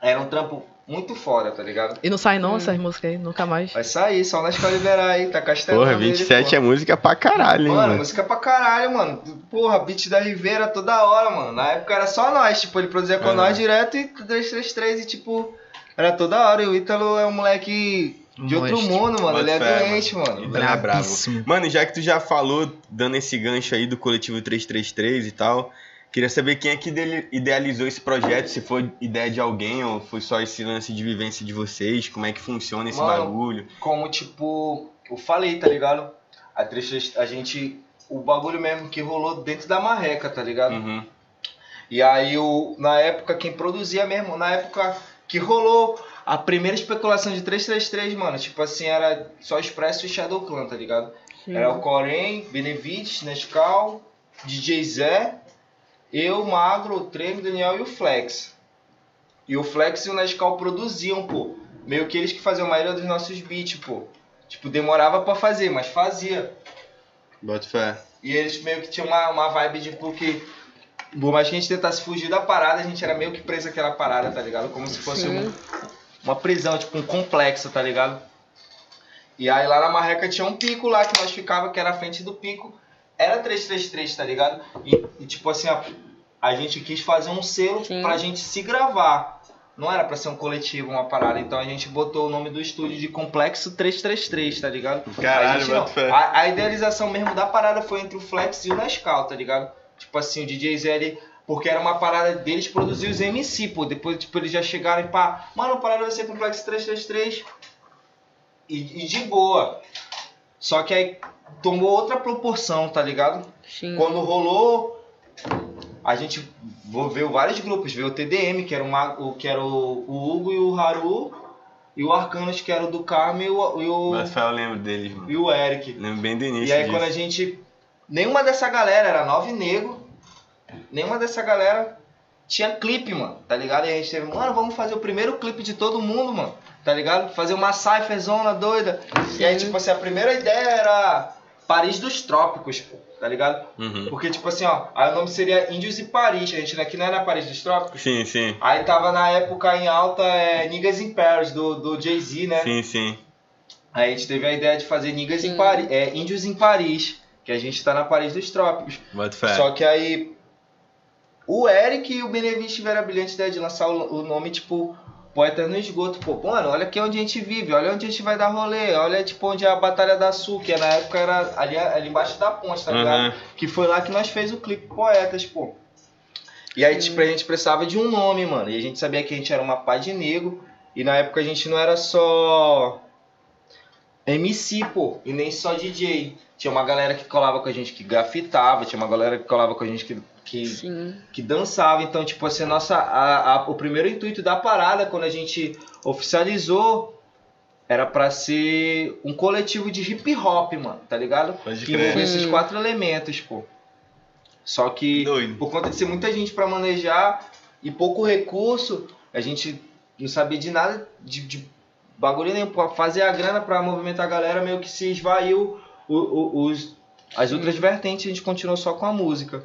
era um trampo muito foda, tá ligado? E não sai não Hum. essas músicas aí, nunca mais. Vai sair, só o Nescau liberar aí, tá castelando. Porra, 27 é música pra caralho, hein, Mano, mano. música pra caralho, mano. Porra, beat da Ribeira toda hora, mano. Na época era só nós, tipo, ele produzia com Aham. nós direto e 333 e tipo, era toda hora. E o Ítalo é um moleque de outro mundo, mano. Ele é doente, mano. Ítalo é brabo. Brabíssimo. Mano, já que tu já falou, dando esse gancho aí do coletivo 333 e tal, queria saber quem é que idealizou esse projeto, se foi ideia de alguém ou foi só esse lance de vivência de vocês, como é que funciona esse Mano, bagulho. Como, tipo, eu falei, tá ligado? A, 333 a gente. O bagulho mesmo que rolou dentro da marreca, tá ligado? Uhum. E aí, o, na época, quem produzia mesmo, na época que rolou a primeira especulação de 333, mano, tipo assim, era só Expresso e Shadow Clan, tá ligado? Era o Corém, Benevides, Nescau, DJ Zé, eu, Magro, o Treme, Daniel e o Flex. E o Flex e o Nescau produziam, pô. Meio que eles que faziam a maioria dos nossos beats, pô. Tipo, demorava pra fazer, mas fazia. Bota fé. E eles meio que tinham uma, uma vibe de porque. Por mais que a gente tentasse fugir da parada, a gente era meio que preso àquela parada, tá ligado? Como se fosse um- uma prisão, tipo um complexo, tá ligado? E aí lá na Marreca tinha um pico lá que nós ficava, que era a frente do pico. Era 333, tá ligado? E, e, tipo assim, ó, a gente quis fazer um selo Sim. pra gente se gravar. Não era pra ser um coletivo, uma parada. Então a gente botou o nome do estúdio de Complexo 333, tá ligado? Caralho, a, gente. A, a idealização mesmo da parada foi entre o Flex e o Nescau, tá ligado? Tipo assim, o DJ Zé ali, porque era uma parada deles produzir os MC, pô. Depois, tipo, eles já chegaram e pá, mano, a parada vai ser Complexo 333. E, e de boa. Só que aí tomou outra proporção, tá ligado? Sim. Quando rolou, a gente veio vários grupos. Veio o TDM, que era, uma, o, que era o, o Hugo e o Haru. e o Arcanos, que era o do Carmo, e o, e o, Mas eu lembro deles, mano. e o Eric. Lembro bem do início E aí disso. quando a gente. Nenhuma dessa galera, era nove negros. Nenhuma dessa galera tinha clipe, mano. Tá ligado? E a gente teve, mano, vamos fazer o primeiro clipe de todo mundo, mano. Tá ligado? Fazer uma cypher zona doida. E aí, tipo assim, a primeira ideia era Paris dos Trópicos, pô. Tá ligado? Uhum. Porque, tipo assim, ó, aí o nome seria Índios e Paris. A gente aqui não era Paris dos Trópicos. Sim, sim. Aí tava na época em alta é, Niggas in Paris, do, do Jay-Z, né? Sim, sim. Aí a gente teve a ideia de fazer Niggas em Sim. Paris, é, Índios em Paris, que a gente tá na Paris dos Trópicos. Fé. Só que aí o Eric e o Benevides tiveram a brilhante ideia de lançar o, o nome, tipo, Poeta no Esgoto. Pô, mano, olha aqui onde a gente vive, olha onde a gente vai dar rolê, olha, tipo, onde é a Batalha da Sul, que na época era ali, ali embaixo da ponte, tá ligado? Uhum. Que foi lá que nós fez o clipe Poetas, pô. E aí, tipo, a gente precisava de um nome, mano. E a gente sabia que a gente era uma pá de negro. E na época a gente não era só MC, pô, e nem só DJ. Tinha uma galera que colava com a gente que grafitava, tinha uma galera que colava com a gente que, que, Sim. que dançava. Então, tipo assim, a nossa, a, a- o primeiro intuito da parada, quando a gente oficializou, era pra ser um coletivo de hip hop, mano, tá ligado? Pode Que envolvia esses quatro elementos, pô. Só que Doido. por conta de ser muita gente pra manejar e pouco recurso, a gente não sabia de nada de, de bagulho nenhum. Pra fazer a grana pra movimentar a galera, meio que se esvaiu o- o- os, as outras vertentes, a gente continuou só com a música.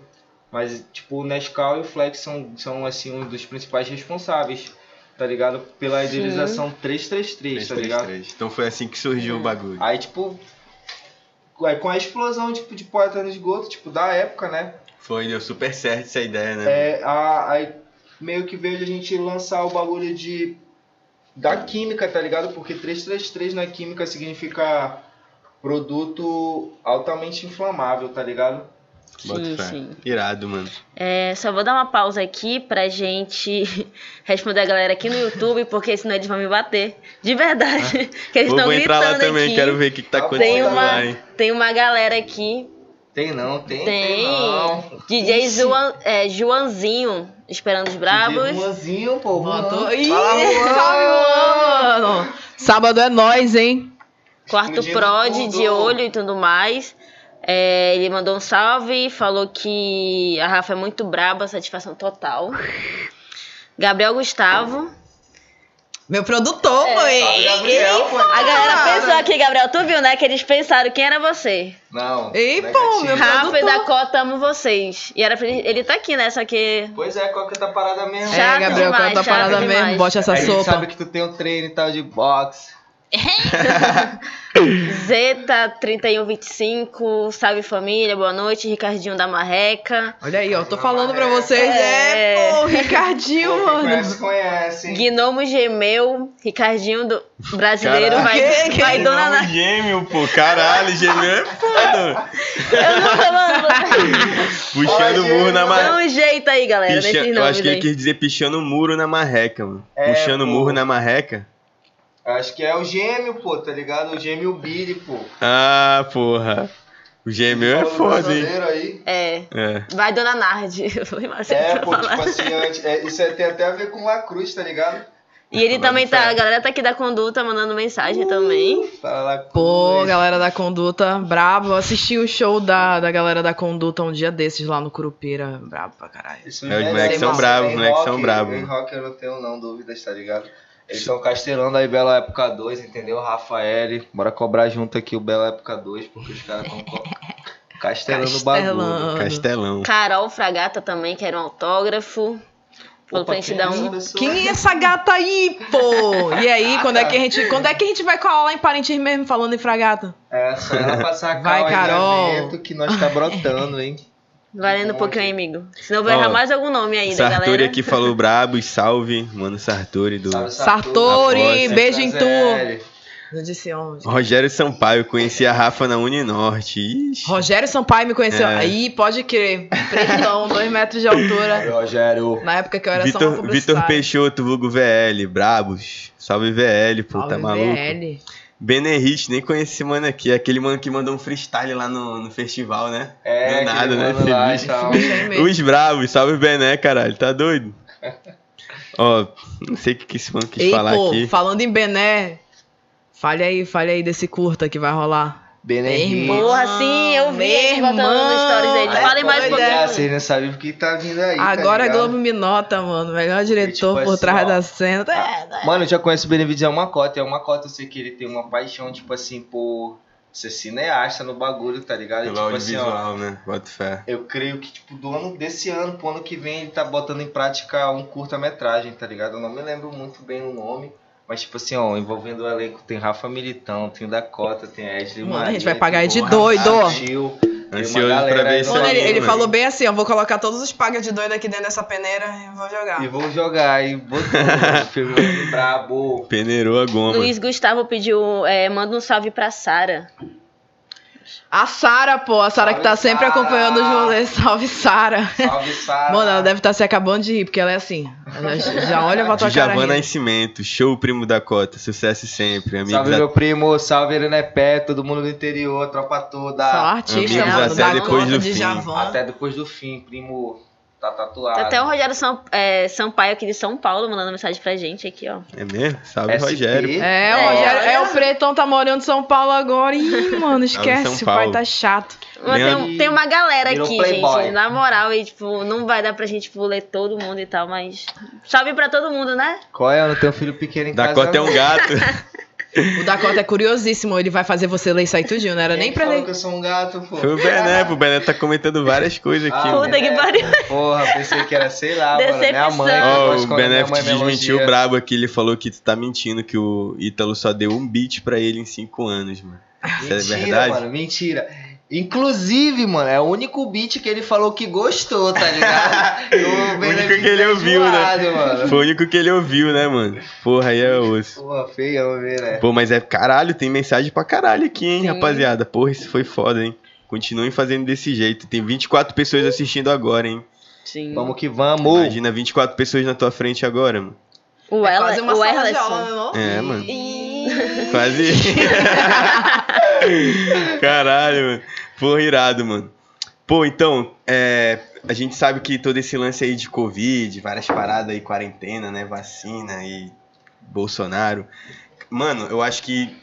Mas, tipo, o Nescau e o Flex são, são assim, um dos principais responsáveis, tá ligado? Pela Sim. idealização 333, tá ligado? 333. Então foi assim que surgiu o bagulho. Aí, tipo, aí com a explosão tipo, de poeta no esgoto, tipo, da época, né? Foi, deu super certo essa ideia, né? É, a, aí meio que veio de a gente lançar o bagulho de da química, tá ligado? Porque 333 na química significa produto altamente inflamável, tá ligado? Sim, sim. Irado, mano. É, só vou dar uma pausa aqui pra gente responder a galera aqui no YouTube, porque senão eles vão me bater. De verdade. que eles Vou, estão vou entrar lá gritando também, aqui. quero ver o que, que tá Tem acontecendo Tem uma, lá, hein? tem uma galera aqui. Tem não, tem, tem, Tem. não. DJ é, Joãozinho, esperando os bravos. DJ Juanzinho, pô. Botou... Ih, salve, mano. Sábado é nós, hein? Quarto prod de olho e tudo mais. É, ele mandou um salve, falou que a Rafa é muito braba, satisfação total. Gabriel Gustavo. Meu produtor, É, mãe. Gabriel, pô. A galera pensou aqui, Gabriel, tu viu, né? Que eles pensaram quem era você. Não. Ei, negativo. pô, meu Rafa e produtor. Dakota, amo vocês. E era pra ele, ele tá aqui, né? Só que. Pois é, qual que tá parada mesmo? Chato É, Gabriel, demais, canta a chato parada demais. mesmo. Bote essa a gente sopa. sabe que tu tem um treino e tal de boxe. Zeta 3125, salve família, boa noite. Ricardinho da Marreca. Olha aí, ó. Tô falando pra vocês. É, É. pô, Ricardinho, Quem mano. conhece, conhece. Gnomo Gemeu, Ricardinho do brasileiro, Caralho. vai, Que- que- vai dona na. Gêmeo, pô. Caralho, gêmeo é foda. Eu não tô falando. Puxando o murro na Dá marreca. um jeito aí, galera, Picha- nesses Eu acho que ele aí. quis dizer pichando o muro na marreca, mano. É, Puxando o pô. murro na marreca. Acho que é o gêmeo, pô, tá ligado? O gêmeo Billy, pô. Ah, porra. O gêmeo é foda, hein? aí. É, É. vai dona Nardi. É, pô, falar. tipo assim, antes, é, isso aí tem até a ver com La Cruz, tá ligado? E ele Vai também tá, a galera tá aqui da conduta mandando mensagem também. Fala. Pô, galera da Conduta, brabo. Assisti o show da, da galera da Conduta um dia desses lá no Curupira. Brabo pra caralho. Isso É, os é moleques são bravos, os moleques são bravos. Em rock eu não tenho não dúvidas, tá ligado? Eles estão castelando aí Bela Época 2, entendeu? Rafael, bora cobrar junto aqui o Bela Época 2, porque os caras estão castelando o bagulho. Castelão. Carol Fragata também, quer um autógrafo. Falou pra gente dar é essa um. Quem é essa gata aí, pô? E aí, quando é que a gente, quando é que a gente vai colar lá em Parintins mesmo, falando em fragata? É, só ela pra sacar Vai, o Carol. evento que nós tá brotando, hein? Valendo um pouquinho amigo. Senão eu vou Ó, errar mais algum nome aí da Sartori galera. aqui falou brabo, salve, mano Sartori do Salve, Sartori, Aposta. beijo em tu. Eu disse onde? Rogério Sampaio, conheci a Rafa na Uninorte. Ixi. Rogério Sampaio me conheceu. É. Aí, pode crer. Pretão, dois metros de altura. Aí, Rogério. Na época que eu era só uma Vitor. Vitor Peixoto, vulgo VL, brabos. Salve VL, pô, tá Salve, maluco? VL. Benerrit, nem conheci esse mano aqui. Aquele mano que mandou um freestyle lá no, no festival, né? É, Do nada, né? lá, então. Os bravos, salve Bené, caralho, tá doido? Ó, não sei o que, que esse mano quis Ei, falar pô, aqui. falando em Bené, fale aí, fale aí desse curta que vai rolar. Bené Porra, sim, eu Meu botando stories dele. irmão, Falem mais um pois é. pouquinho. Vocês não sabem o que tá vindo aí. tá Agora a ligado? Globo me nota, mano. Melhor diretor tipo por assim, trás ó. da cena. É, Mano, eu já conheço o Benevides é uma cota. É uma cota, eu sei que ele tem uma paixão, tipo assim, por ser cineasta no bagulho, tá ligado? Pelo tipo assim, ó, né? Bota fé. eu creio que, tipo, do ano desse ano pro ano que vem ele tá botando em prática um curta-metragem, tá ligado? Eu não me lembro muito bem o nome. Mas, tipo assim, ó, envolvendo o elenco, tem Rafa Militão, tem o Dakota, tem a Ashley Mano, a Maria, gente vai pagar de doido. Ansioso pra ver esse Mano, ele, ele falou bem assim, ó, vou colocar todos os pagas de doido aqui dentro dessa peneira e vou jogar. E vou jogar, e botou o filme brabo. Peneirou a goma. Luiz Gustavo pediu, é, manda um salve pra Sara. A Sara, pô, a Sara que tá sempre acompanhando os rolês. Salve, Sara. Salve, Sara. Mano, ela deve estar se acabando de rir, porque ela é assim. Ela já, já olha pra tua cara. Djavan rindo. Nascimento, show primo da cota, sucesso sempre, amigos Salve, da... meu primo. Salve, Erenepé, todo mundo do interior, tropa toda. Só artista, Amigos mano. até Da depois do de fim. Javan. Até depois do fim, primo. Tá tatuado. Tem até o Rogério Sam, é, Sampaio aqui de São Paulo mandando mensagem pra gente aqui, ó. É mesmo? Salve, SP. Rogério. É, É, o Rogério, é, o Pretão tá morando em São Paulo agora. Ih, mano, esquece, São o pai Paulo. tá chato. Mas tem, Leandro- um- tem uma galera Virou aqui, playboy. gente. Na moral, e tipo, não vai dar pra gente tipo, ler todo mundo e tal, mas. Salve pra todo mundo, né? Qual é? Eu não tenho filho pequeno em casa. Dakota é um gato. O Dakota é curiosíssimo, ele vai fazer você ler isso aí tudinho, não era Quem nem pra falou ler. que eu sou um gato, pô. Foi o Bené, pô. O Bené tá comentando várias coisas aqui. Ah, mano. Puta que é, pariu. Porra, pensei que era, sei lá, mano. Minha mãe. gosto o mãe te me desmentiu brabo aqui. Ele falou que tu tá mentindo, que o Ítalo só deu um beat pra ele em cinco anos, mano. Isso é Mentira, verdade? mano, mentira. Inclusive, mano, é o único beat que ele falou que gostou, tá ligado? o único que ele ouviu, né? Mano. Foi o único que ele ouviu, né, mano? Porra, aí é osso. Porra, ver, né? Pô, mas é caralho, tem mensagem pra caralho aqui, hein, Sim. rapaziada. Porra, isso foi foda, hein? Continuem fazendo desse jeito. Tem 24 pessoas assistindo agora, hein? Sim. Vamos que vamos. Imagina 24 pessoas na tua frente agora, mano. O, É Ela, o sala de aula, Erlerson. não? É, mano. Ih. Quase. Caralho, mano. Porra, irado, mano. Pô, então, é, a gente sabe que todo esse lance aí de Covid, várias paradas aí, quarentena, né? Vacina e Bolsonaro. Mano, eu acho que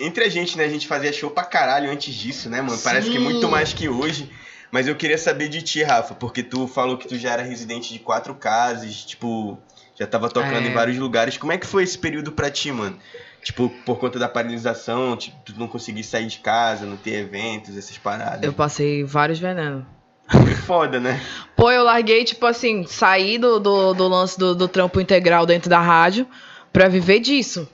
entre a gente, né, a gente fazia show pra caralho antes disso, né, mano? Parece que Sim. muito mais que hoje. Mas eu queria saber de ti, Rafa, porque tu falou que tu já era residente de quatro casas, tipo, já tava tocando É. em vários lugares. Como é que foi esse período pra ti, mano? Tipo, por conta da paralisação, tipo, tu não conseguir sair de casa, não ter eventos, essas paradas. Eu passei vários venenos. Foi foda, né? Pô, eu larguei, tipo assim, saí do, do, do lance do, do trampo integral dentro da rádio pra viver disso.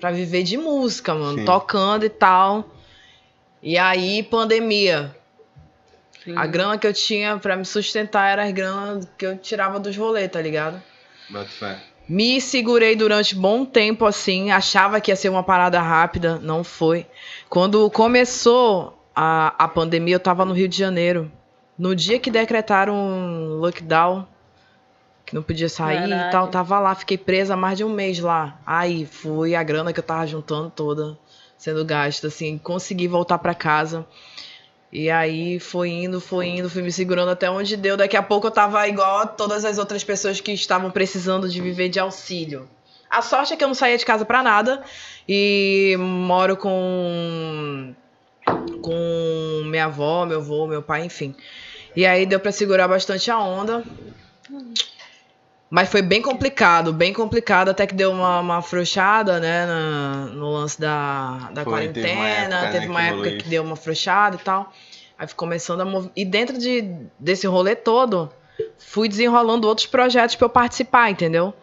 Pra viver de música, mano. Sim. Tocando e tal. E aí, pandemia. Sim. A grana que eu tinha pra me sustentar era as grana que eu tirava dos rolês, tá ligado? Bota fé. Me segurei durante bom tempo assim, achava que ia ser uma parada rápida, não foi. Quando começou a, a pandemia, eu tava no Rio de Janeiro. No dia que decretaram um lockdown, que não podia sair e Caralho. tal, tava lá, fiquei presa mais de um mês lá. Aí foi a grana que eu tava juntando toda, sendo gasta, assim, consegui voltar pra casa. E aí foi indo, foi indo, fui me segurando até onde deu. Daqui a pouco eu tava igual a todas as outras pessoas que estavam precisando de viver de auxílio. A sorte é que eu não saía de casa pra nada e moro com com minha avó, meu avô, meu pai, enfim. E aí deu pra segurar bastante a onda. Mas foi bem complicado, bem complicado, até que deu uma, uma afrouxada, né, na- no lance da, da Foi, teve uma quarentena. época, Teve né, uma que época que deu uma afrouxada e tal. Aí fui começando a mover. E dentro de, desse rolê todo, fui desenrolando outros projetos pra eu participar, entendeu?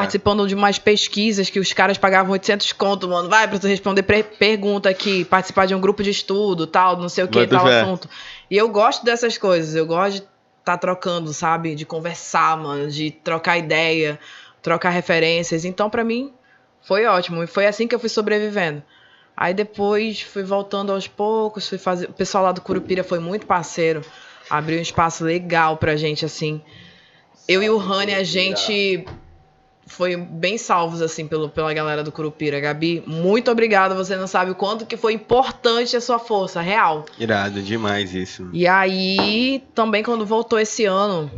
Participando de umas pesquisas que os caras pagavam 800 conto, mano. Vai pra tu responder pergunta aqui, participar de um grupo de estudo, tal, não sei o que, tal fé. assunto. E eu gosto dessas coisas, eu gosto de estar trocando, sabe? De conversar, mano, de trocar ideia, trocar referências. Então, pra mim, foi ótimo. E foi assim que eu fui sobrevivendo. Aí depois fui voltando aos poucos, fui fazer. O pessoal lá do Curupira foi muito parceiro. Abriu um espaço legal pra gente, assim. Eu e o Rani, a gente foi bem salvos, assim, pelo, pela galera do Curupira. Gabi, muito obrigada. Você não sabe o quanto que foi importante a sua força, real. Irado, demais isso. E aí, também quando voltou esse ano,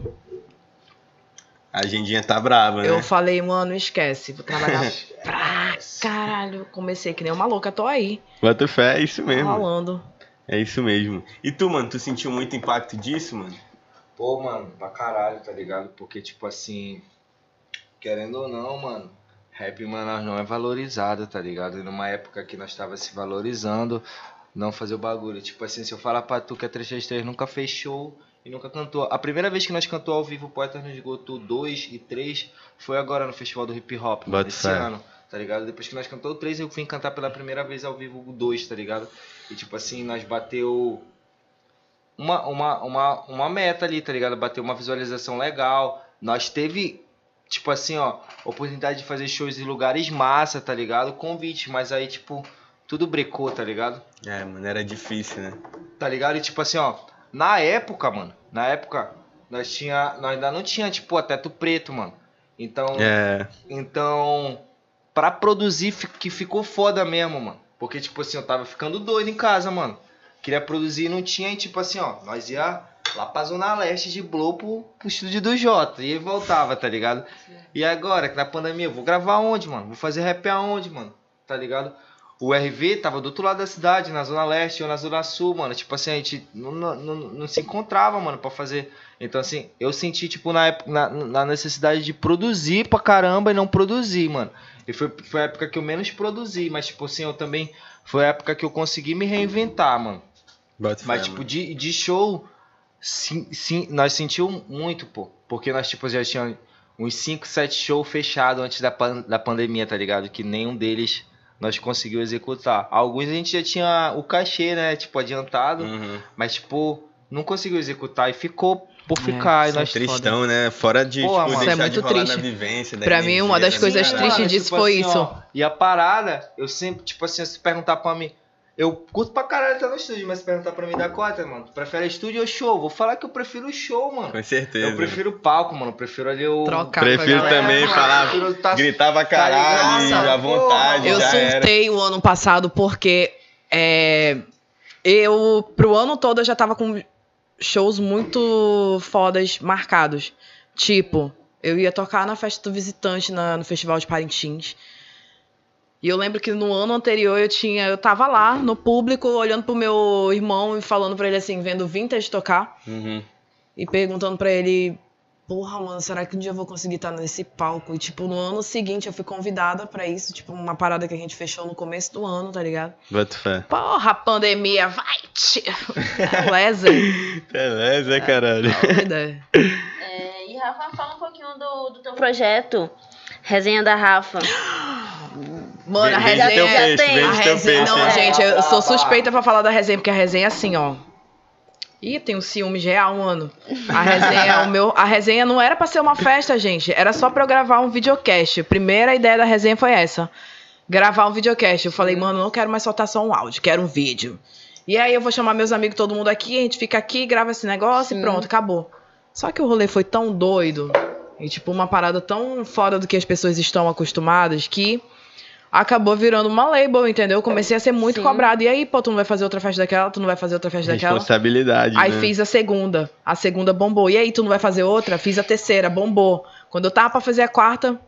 A agendinha tá brava, né? Eu falei, mano, esquece, vou trabalhar pra caralho. Comecei que nem uma louca, tô aí, Bota fé, é isso mesmo. rolando. É isso mesmo. E tu, mano, tu sentiu muito impacto disso, mano? Pô, mano, pra caralho, tá ligado? Porque, tipo assim, querendo ou não, mano, rap em Manaus não é valorizado, tá ligado? E numa época que nós tava se valorizando, não fazer o bagulho. Tipo assim, se eu falar pra tu que a 333 nunca fez show e nunca cantou. A primeira vez que nós cantou ao vivo Poetas no Esgoto 2 e 3 foi agora no Festival do Hip Hop, mano, esse ano, tá ligado? Depois que nós cantou o 3, eu vim cantar pela primeira vez ao vivo o 2, tá ligado? E tipo assim, nós bateu uma, uma, uma, uma meta ali, tá ligado? Bateu uma visualização legal. Nós teve, tipo assim, ó, oportunidade de fazer shows em lugares massa, tá ligado? Convite, mas aí, tipo, tudo brecou, tá ligado? É, mano, era difícil, né? Tá ligado? E tipo assim, ó, na época, mano, na época, nós tinha, nós ainda não tinha, tipo, a teto preto, mano. Então, É. então, pra produzir que ficou foda mesmo, mano. Porque, tipo assim, eu tava ficando doido em casa, mano. Queria produzir e não tinha, e tipo assim, ó, nós ia lá pra Zona Leste de Blow pro, pro estúdio do Jota. E aí voltava, tá ligado? E agora, que na pandemia, eu vou gravar onde, mano? Vou fazer rap aonde, mano? Tá ligado? O RV tava do outro lado da cidade, na Zona Leste ou na Zona Sul, mano. Tipo assim, a gente não, não, não, não se encontrava, mano, pra fazer. Então, assim, eu senti, tipo, na, época, na, na necessidade de produzir pra caramba e não produzir, mano. E foi, foi a época que eu menos produzi, mas, tipo assim, eu também. Foi a época que eu consegui me reinventar, mano. Bota Mas, fé, tipo, de, de show, sim, sim, nós sentiu muito, pô. Porque nós, tipo, já tínhamos uns 5, 7 shows fechados antes da, pan- da pandemia, tá ligado? Que nenhum deles nós conseguiu executar. Alguns a gente já tinha o cachê, né? Tipo, adiantado. Uhum. Mas, tipo, não conseguiu executar e ficou por É, ficar. e é nós Tristão, né? Fora de Porra, tipo, mano. deixar é de muito rolar triste. na vivência. da Pra mim, uma energia, das né, coisas cara? tristes disso tipo foi assim, isso. ó, e a parada, eu sempre, tipo assim, se perguntar pra mim. Eu curto pra caralho estar no estúdio, mas se perguntar pra mim da cota, mano. Tu prefere estúdio ou show? Vou falar que eu prefiro o show, mano. Com certeza. Eu prefiro o palco, mano. Eu prefiro ali o. Trocar com a Prefiro galera. também mano, falar, prefiro tá- Gritava caralho, ligado? à vontade, Eu já era. surtei o ano passado porque é, eu, pro ano todo, eu já tava com shows muito fodas marcados. Tipo, eu ia tocar na festa do visitante na- no Festival de Parintins. E eu lembro que no ano anterior eu tinha, eu tava lá no público, olhando pro meu irmão e falando pra ele assim, vendo o Vintage tocar Uhum. e perguntando pra ele, porra, mano, será que um dia eu vou conseguir estar nesse palco? E, tipo, no ano seguinte eu fui convidada pra isso, tipo, uma parada que a gente fechou no começo do ano, tá ligado? Bota fé. Porra, pandemia, vai, tia! Beleza. Beleza, é caralho. ideia. É, e Rafa, fala um pouquinho do, do teu projeto. Resenha da Rafa. Mano, a Vende resenha... teu peixe, tem. vende A teu resenha, peixe. não, hein? gente, eu sou suspeita pra falar da resenha, porque a resenha é assim, ó. Ih, tem um ciúme real, mano. A resenha, é o meu, a resenha não era pra ser uma festa, gente. Era só pra eu gravar um videocast. A primeira ideia da resenha foi essa. Gravar um videocast. Eu falei, mano, não quero mais soltar só um áudio, quero um vídeo. E aí eu vou chamar meus amigos, todo mundo aqui, a gente fica aqui, grava esse negócio Sim. e pronto, acabou. Só que o rolê foi tão doido e, tipo, uma parada tão fora do que as pessoas estão acostumadas que acabou virando uma label, entendeu? Eu comecei a ser muito Sim. cobrado. E aí, pô, tu não vai fazer outra festa daquela, tu não vai fazer outra festa daquela. Responsabilidade, Aí né? fiz a segunda. A segunda bombou. E aí, tu não vai fazer outra? Fiz a terceira, bombou. Quando eu tava pra fazer a quarta,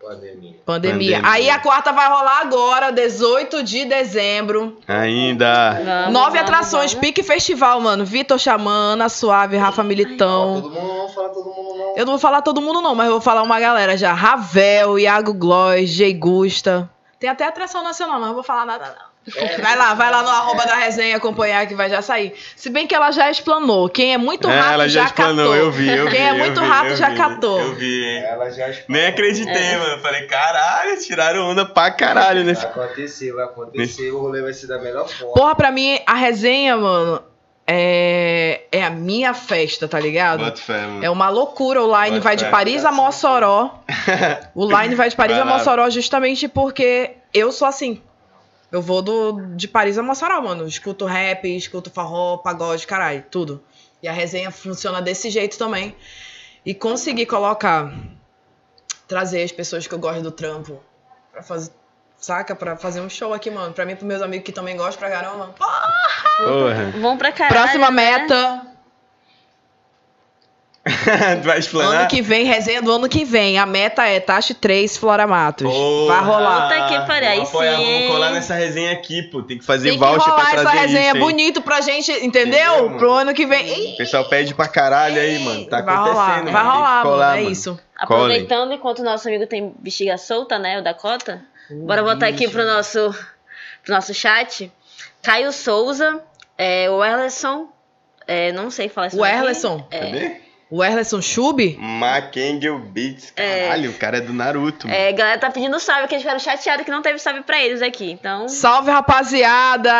Pandemia. pandemia. Pandemia. Aí a quarta vai rolar agora, 18 de dezembro. Ainda. Vamos, Nove vamos, atrações, vamos. pique festival, mano. Vitor Xamana, Suave, Rafa Militão. Todo mundo não fala todo mundo. Eu não vou falar todo mundo, não, mas eu vou falar uma galera já. Ravel, Iago Gloss, Jay Gusta. Tem até atração nacional, mas não vou falar nada, não. Vai lá, vai lá no arroba da resenha acompanhar que vai já sair. Se bem que ela já explanou. Quem é muito É, rato ela já já, explanou, catou. eu vi, eu vi. Quem é muito vi, rato já vi. catou. Eu vi, hein? Ela já Nem acreditei, É. mano. Falei, caralho, tiraram onda pra caralho Vai nesse. acontecer, vai acontecer, o rolê vai ser da melhor forma. Porra, pra mim, a resenha, mano, é, é a minha festa, tá ligado? É uma loucura. O Line vai de. Paris a Mossoró. O Line vai de Paris Vai a. Mossoró justamente porque eu sou assim. Eu vou do, de Paris a Mossoró, mano. Escuto rap, escuto forró, pagode, caralho, tudo. E a resenha funciona desse jeito também. E conseguir colocar, trazer as pessoas que eu gosto do trampo pra fazer, saca? Pra fazer um show aqui, mano. Pra mim e pros meus amigos que também gostam pra caramba. Porra. Vamos pra caralho. Próxima né? meta. tu vai explanar? Ano que vem, resenha do ano que vem. A meta é Taxe 3 Flora Matos. Porra. Vai rolar. Puta que pariu, aí Vamos apoiar, sim, Vamos hein? colar nessa resenha aqui, pô. Tem que fazer Tem que voucher pra rolar trazer essa resenha isso, bonito pra gente, entendeu? Entendeu? Pro ano que vem. O pessoal pede pra caralho aí, mano. Tá vai acontecendo. rolar, mano. vai rolar, colar, mano. É isso. Aproveitando enquanto o nosso amigo tem bexiga solta, né? O Dakota. Bora botar aqui pro nosso, pro nosso chat. Caio Souza, é, o Erlerson. é, não sei falar isso O. Erlerson. Cadê? O Erlerson Chub? Macangel Beats. Caralho, o cara é do Naruto. mano. É, a galera tá pedindo salve, que eles ficaram chateados que não teve salve pra eles aqui. Então, Salve, rapaziada!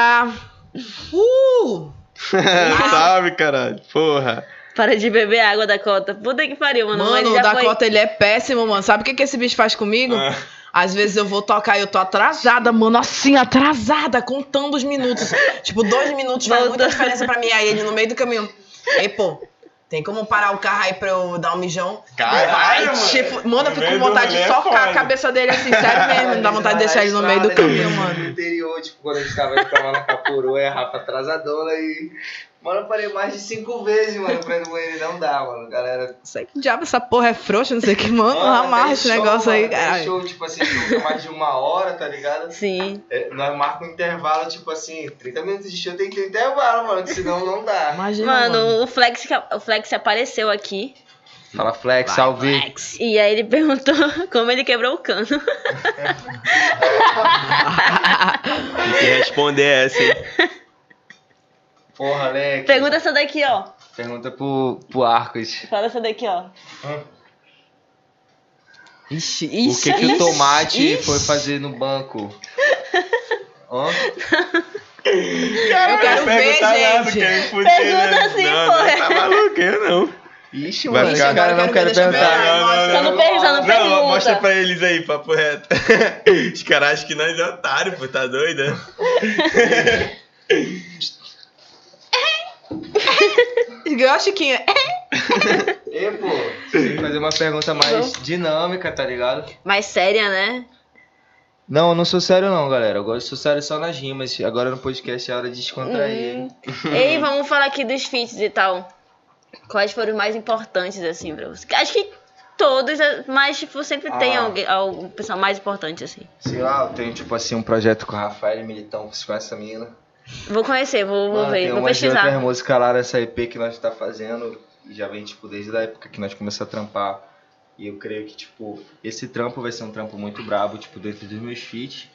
Uh! Salve, caralho. Porra. para de beber água, Dakota. Puta que pariu, mano. Mano, o já foi- Dakota, ele é péssimo, mano. Sabe o que, que esse bicho faz comigo? Ah. Às vezes eu vou tocar e eu tô atrasada, mano, assim, atrasada, contando os minutos. tipo, dois minutos faz muita diferença pra mim. Aí ele no meio do caminho. Ei, pô, tem como parar o carro aí pra eu dar um mijão? Caralho, Vai, mano. tipo, mano, eu fico com vontade de é socar foda. a cabeça dele assim, sério mesmo. Não dá vontade de deixar ele no meio do caminho, mano. No interior, tipo, quando a gente tava indo pra Manacapuru, é Rafa atrasadona e. Mano, eu parei mais de cinco vezes, mano, pra ir no banheiro não dá, mano. Galera. Sei que diabo essa porra é frouxa, não sei o que, mano. Mano, amarra esse show, negócio aí, mano, tem caralho. show, tipo assim, que é mais de uma hora, tá ligado? Sim. É, nós marcamos um intervalo, tipo assim, 30 minutos de show tem que ter intervalo, mano, que senão não dá. Imagina, Mano, mano. o Flex, o Flex apareceu aqui. Fala Flex, Vai, salve. Flex. E aí ele perguntou como ele quebrou o cano. Tem que responder essa, hein? Porra, Alex. Pergunta essa daqui, ó. Pergunta pro, pro Arcos. Fala essa daqui, ó. Ixi, O ixi, que, que o ixi, tomate ixi. foi fazer no banco? Hã? Eu quero ver, gente. Pergunta assim, não, pô. Não, tá maluco, eu não. Ixi, Vai mano, ficar- esse cara não quero ver, deixa eu ver. perguntar. Não, Só não pergunta, não Não, pergunta. mostra pra eles aí, papo reto. Os caras acham que nós é otário, pô, tá doido? Igual a Chiquinha. E, pô, tem que fazer uma pergunta mais dinâmica, tá ligado? Mais séria, né? Não, eu não sou sério não, galera. Eu ser sério só nas rimas. Agora no podcast é hora de descontrair. Hum. Ei, vamos falar aqui dos feats e tal. Quais foram os mais importantes, assim, pra você? Acho que todos, mas, tipo, sempre tem Ah. alguém, algum pessoal mais importante, assim. Sei lá, eu tenho tipo assim um projeto com a Rafael Militão, que se conhece essa menina. Vou conhecer, vou, vou Mano, ver, tem vou umas outras pesquisar. músicas lá nessa EP que nós tá fazendo. Já vem, tipo, desde a época que nós começamos a trampar. E eu creio que, tipo, esse trampo vai ser um trampo muito brabo, tipo, dentro dos meus feats.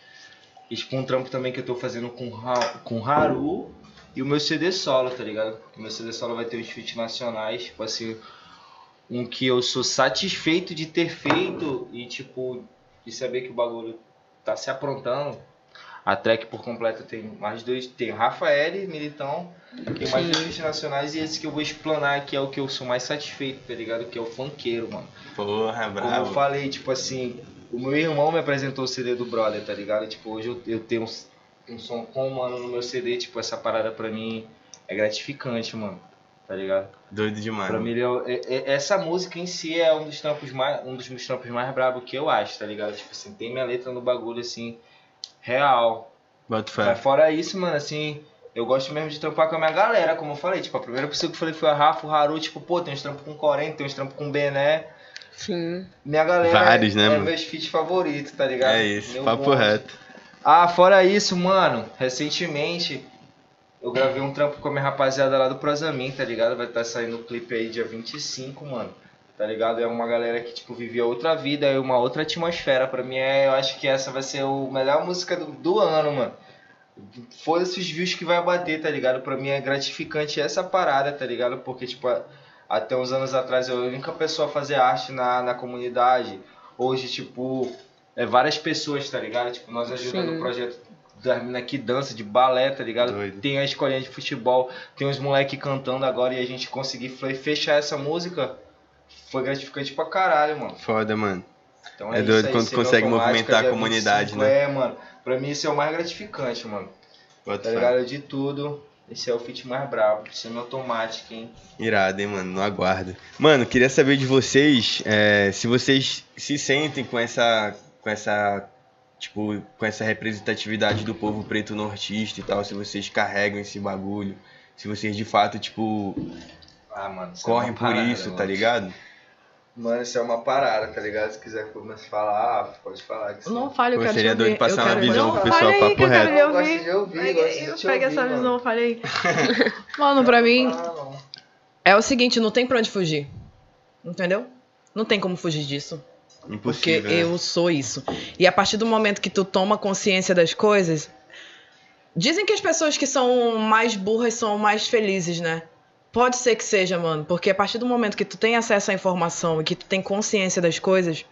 E, tipo, um trampo também que eu tô fazendo com, Ra- com Haru e o meu CD solo, tá ligado? O meu CD solo vai ter os feats nacionais, tipo assim, um que eu sou satisfeito de ter feito e, tipo, de saber que o bagulho tá se aprontando. A track por completo tem mais dois. Tem o Rafael, Militão, tem mais dois feats nacionais e esse que eu vou explanar aqui é o que eu sou mais satisfeito, tá ligado? Que é o funkeiro, mano. Porra, Como eu bravo. falei, tipo assim, o meu irmão me apresentou o CD do Brother, tá ligado? Tipo, hoje eu, eu tenho um, um som com o mano no meu CD, tipo, essa parada pra mim é gratificante, mano. Tá ligado? Doido demais. Pra mim, eu- é- é- essa música em si é um dos trampos mais, um dos meus trampos mais brabos que eu acho, tá ligado? Tipo assim, tem minha letra no bagulho, assim, real. Bota fé. Mas fora isso, mano, assim, eu gosto mesmo de trampar com a minha galera, como eu falei. Tipo, a primeira pessoa que eu falei foi a Rafa, o Haru, tipo, pô, tem uns trampos com o Corém, tem uns trampos com o Bené. Sim. Minha galera Vários, é, né, é mano? meus feats favoritos, tá ligado? É isso, Meu papo bonde. reto. Ah, fora isso, mano, recentemente eu gravei um trampo com a minha rapaziada lá do Prosamin, tá ligado? Vai estar saindo o clipe aí dia 25, mano. Tá ligado? É uma galera que, tipo, vivia outra vida e uma outra atmosfera. Pra mim, é, eu acho que essa vai ser a melhor música do, do ano, mano. Foda-se os views que vai bater, tá ligado? Pra mim é gratificante essa parada, tá ligado? Porque, tipo, até uns anos atrás eu era a única pessoa a fazer arte na, na comunidade. Hoje, tipo, é várias pessoas, tá ligado? Tipo, nós ajudando Sim. o projeto das minas que dança de balé, tá ligado? Doido. Tem a escolinha de futebol, tem os moleque cantando agora e a gente conseguir fe- fechar essa música foi gratificante pra caralho, mano. Foda, mano. Então É isso doido aí, quando consegue movimentar a dia comunidade, 25, É, mano. Pra mim isso é o mais gratificante, mano. Bota Tá ligado? De tudo. Esse é o feat mais brabo. Semi-automático, hein? Irado, hein, mano? No aguardo. Mano, queria saber de vocês é, se vocês se sentem com essa. com essa. Tipo, com essa representatividade do povo preto nortista e tal, se vocês carregam esse bagulho, se vocês de fato, tipo, Ah, mano. isso é correm uma por parada, isso, mano. tá ligado? Mano, isso é uma parada, tá ligado? Se quiser começar a falar, pode falar. Que Não fale, eu quero seria doido passar eu uma visão não, pro pessoal, fale aí, papo que eu reto. Eu gosto de ouvir, gosto de Pega essa mano. visão, fale aí. Mano, pra mim, Ah, não. é o seguinte, não tem pra onde fugir. Entendeu? Não tem como fugir disso. Porque Impossível. né? eu sou isso. E a partir do momento que tu toma consciência das coisas. Dizem que as pessoas que são mais burras são mais felizes, né? Pode ser que seja, mano. Porque a partir do momento que tu tem acesso à informação e que tu tem consciência das coisas.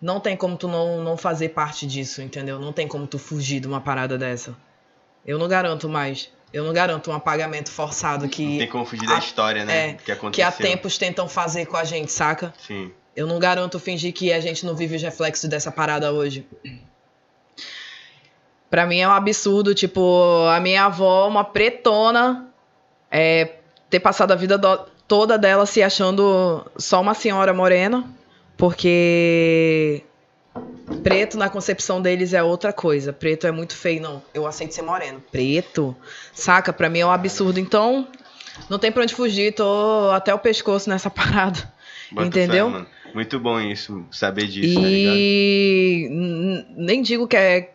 Não tem como tu não, não fazer parte disso, entendeu? Não tem como tu fugir de uma parada dessa. Eu não garanto mais. Eu não garanto um apagamento forçado que, Não tem como fugir da a- história, né? é, que aconteceu. que há tempos tentam fazer com a gente, saca? Sim. Eu não garanto fingir que a gente não vive os reflexos dessa parada hoje. Pra mim é um absurdo, tipo, a minha avó, uma pretona, é, ter passado a vida do- toda dela se achando só uma senhora morena, porque preto na concepção deles é outra coisa. Preto é muito feio, não. Eu aceito ser moreno. Preto, saca? Pra mim é um absurdo. Então, não tem pra onde fugir, tô até o pescoço nessa parada. Bota Entendeu? fé. Muito bom isso, saber disso, tá? E n- nem digo que é,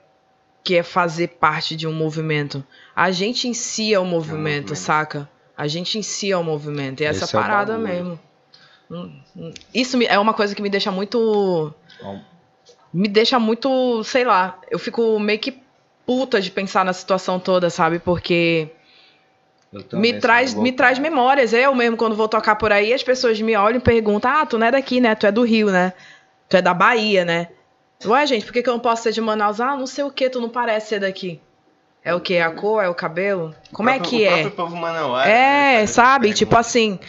que é fazer parte de um movimento. A gente em si é o movimento, movimento. saca? A gente em si é o movimento. E essa Esse é parada mesmo. Hum, hum. Isso é uma coisa que me deixa muito. Me deixa muito, sei lá. Eu fico meio que puta de pensar na situação toda, sabe? Porque me traz, me traz memórias. Eu mesmo, quando vou tocar por aí, as pessoas me olham e perguntam: Ah, tu não é daqui, né? Tu é do Rio, né? Tu é da Bahia, né? Ué, gente, por que, que eu não posso ser de Manaus? Ah, não sei o que, tu não parece ser daqui. É o que? A cor? É o cabelo? Como é próprio- que o é? próprio povo manauara, né, É, essa sabe? Tipo assim,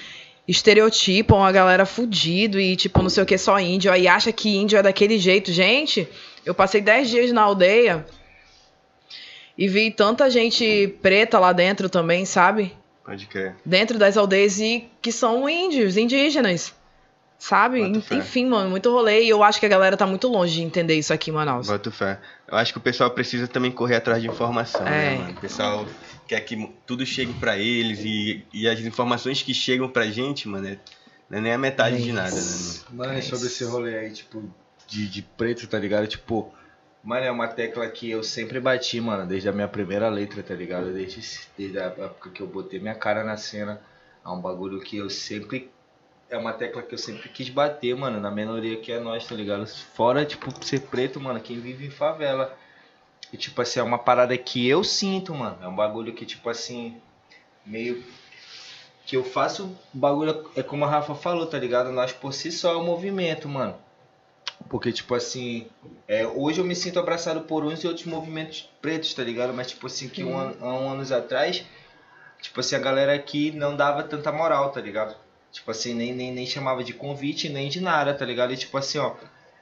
estereotipam a galera fudido e tipo, não sei o que, só índio. Aí acha que índio é daquele jeito. Gente, eu passei 10 dias na aldeia e vi tanta gente preta lá dentro também, sabe? Pode crer. Dentro das aldeias e que são índios, indígenas. Sabe? Enfim, mano, muito rolê. E eu acho que a galera tá muito longe de entender isso aqui em Manaus. Boto fé. Eu acho que o pessoal precisa também correr atrás de informação, né, É. mano? O pessoal quer que tudo chegue pra eles e, e as informações que chegam pra gente, mano, é, não é nem a metade de nada, né? mano? Mano, É sobre esse rolê aí, tipo, de, de preto, tá ligado? Tipo, mano, é uma tecla que eu sempre bati, mano, desde a minha primeira letra, tá ligado? Desde, desde a época que eu botei minha cara na cena. É um bagulho que eu sempre. É uma tecla que eu sempre quis bater, mano, na minoria que é nós, tá ligado? Fora, tipo, ser preto, mano, quem vive em favela. E, tipo assim, é uma parada que eu sinto, mano. É um bagulho que, tipo assim, meio que eu faço bagulho, é como a Rafa falou, tá ligado? Nós por si só é o movimento, mano. Porque, tipo assim, é, hoje eu me sinto abraçado por uns e outros movimentos pretos, tá ligado? Mas, tipo assim, que um, há um anos atrás, tipo assim, a galera aqui não dava tanta moral, tá ligado? Tipo assim, nem, nem, nem chamava de convite, nem de nada, tá ligado? E, tipo assim, ó,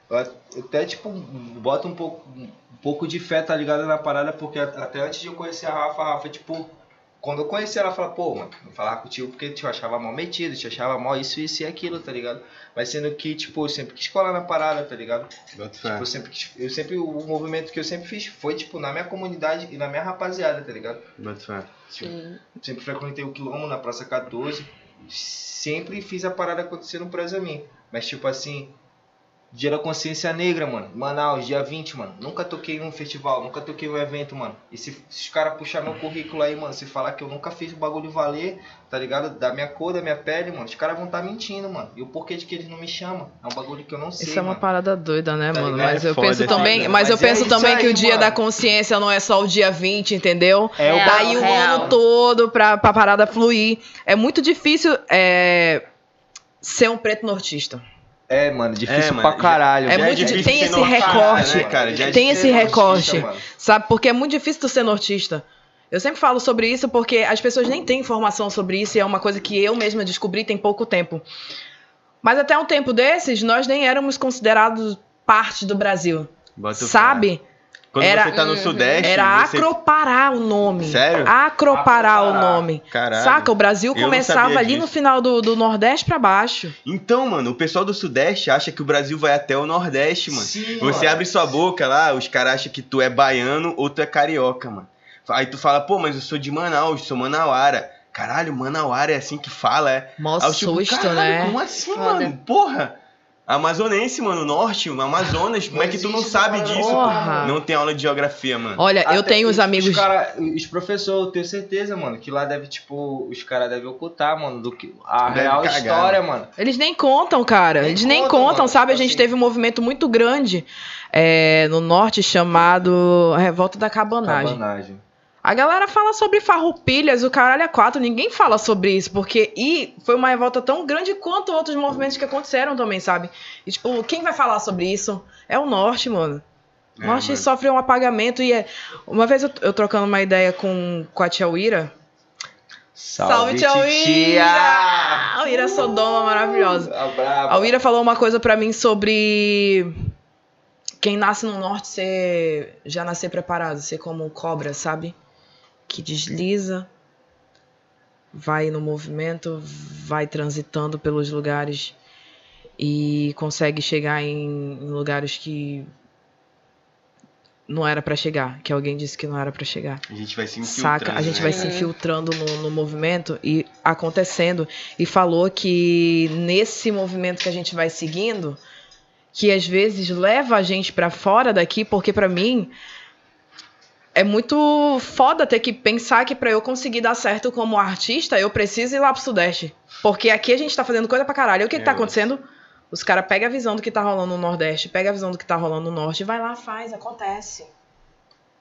eu até, tipo, boto um pouco, um pouco de fé, tá ligado, na parada, porque a- até antes de eu conhecer a Rafa, a Rafa, tipo, quando eu conheci ela, ela falava, pô, mano, não falar contigo porque te achava mal metido, te achava mal isso, isso e aquilo, tá ligado? Mas sendo que, tipo, eu sempre quis colar na parada, tá ligado? Tipo, eu sempre, quis- eu sempre, o movimento que eu sempre fiz foi, tipo, na minha comunidade e na minha rapaziada, tá ligado? Boto fé. Sim. Sempre frequentei o Quilombo na Praça 14. Sempre fiz a parada acontecer no Prazo a mim. Mas, tipo assim, Dia da Consciência Negra, mano. Manaus, dia 20, mano. Nunca toquei em um festival, nunca toquei em um evento, mano. E se, se os caras puxar meu currículo aí, mano, se falar que eu nunca fiz o bagulho valer, tá ligado? Da minha cor, da minha pele, mano, os caras vão estar mentindo, mano. E o porquê de que eles não me chamam? É um bagulho que eu não sei. Isso é uma mano. parada doida, né, Tá mano? ligado? Mas É eu foda, penso é também, foda. mas eu Mas é penso também que aí, o dia mano. da consciência não é só o dia 20, entendeu? É o Real, Tá o ano todo pra, pra parada fluir. É muito difícil é, ser um preto nortista. É, mano, difícil É, mano, pra caralho. É Já muito difícil tem esse recorte. né, cara? Já é Tem esse recorte. Sabe? Porque é muito difícil tu ser nortista. Eu sempre falo sobre isso porque as pessoas nem têm informação sobre isso e é uma coisa que eu mesma descobri tem pouco tempo. Mas até um tempo desses, nós nem éramos considerados parte do Brasil. Boto fé. sabe? Quando Era- você tá no. Sudeste. Era você... Acropará o nome. Sério? Acropará o nome. Caralho. Saca? O Brasil começava ali no disso. final do, do Nordeste pra baixo. Então, mano, o pessoal do Sudeste acha que o Brasil vai até o Nordeste, mano. Sim, Você mano. abre sua boca lá, os caras acham que tu é baiano ou tu é carioca, mano. Aí tu fala, pô, mas eu sou de Manaus, sou manauara. caralho, Manauara é assim que fala, é. Mó tipo, susto, caralho, né? Como assim, Foda. mano? Porra! Amazonense, mano, norte, Amazonas, como é que tu não sabe disso? Porra. Não tem aula de geografia, mano. Olha, eu Até tenho os os amigos. cara- os professores, eu tenho certeza, mano, que lá deve, tipo, os caras devem ocultar, mano, do que a Deve real cagar, história, mano. Eles nem contam, cara. Nem Eles nem contam, contam, mano. sabe? A Tipo gente assim. teve um movimento muito grande é, no norte chamado Revolta da Cabanagem. Cabanagem. A galera fala sobre farroupilhas, o caralho é quatro, ninguém fala sobre isso, porque e foi uma revolta tão grande quanto outros movimentos que aconteceram também, sabe? E tipo, quem vai falar sobre isso? É o norte, mano. O É, norte mano. sofre um apagamento e é. Uma vez eu, eu trocando uma ideia com, com a tia Uira. Salve, tia titia! A Uira Sodoma maravilhosa. A braba. A Uira falou uma coisa pra mim sobre quem nasce no norte ser já nascer preparado, ser como cobra, sabe? Que desliza, vai no movimento, vai transitando pelos lugares e consegue chegar em, em lugares que não era pra chegar, que alguém disse que não era pra chegar. A gente vai se infiltrando. Saca? A gente né? vai se infiltrando no, no movimento e acontecendo. E falou que nesse movimento que a gente vai seguindo, que às vezes leva a gente pra fora daqui, porque pra mim é muito foda ter que pensar que pra eu conseguir dar certo como artista, eu preciso ir lá pro Sudeste. Porque aqui a gente tá fazendo coisa pra caralho. E o que, que tá É, acontecendo? Os caras pegam a visão do que tá rolando no Nordeste, pega a visão do que tá rolando no Norte vai lá, faz, acontece.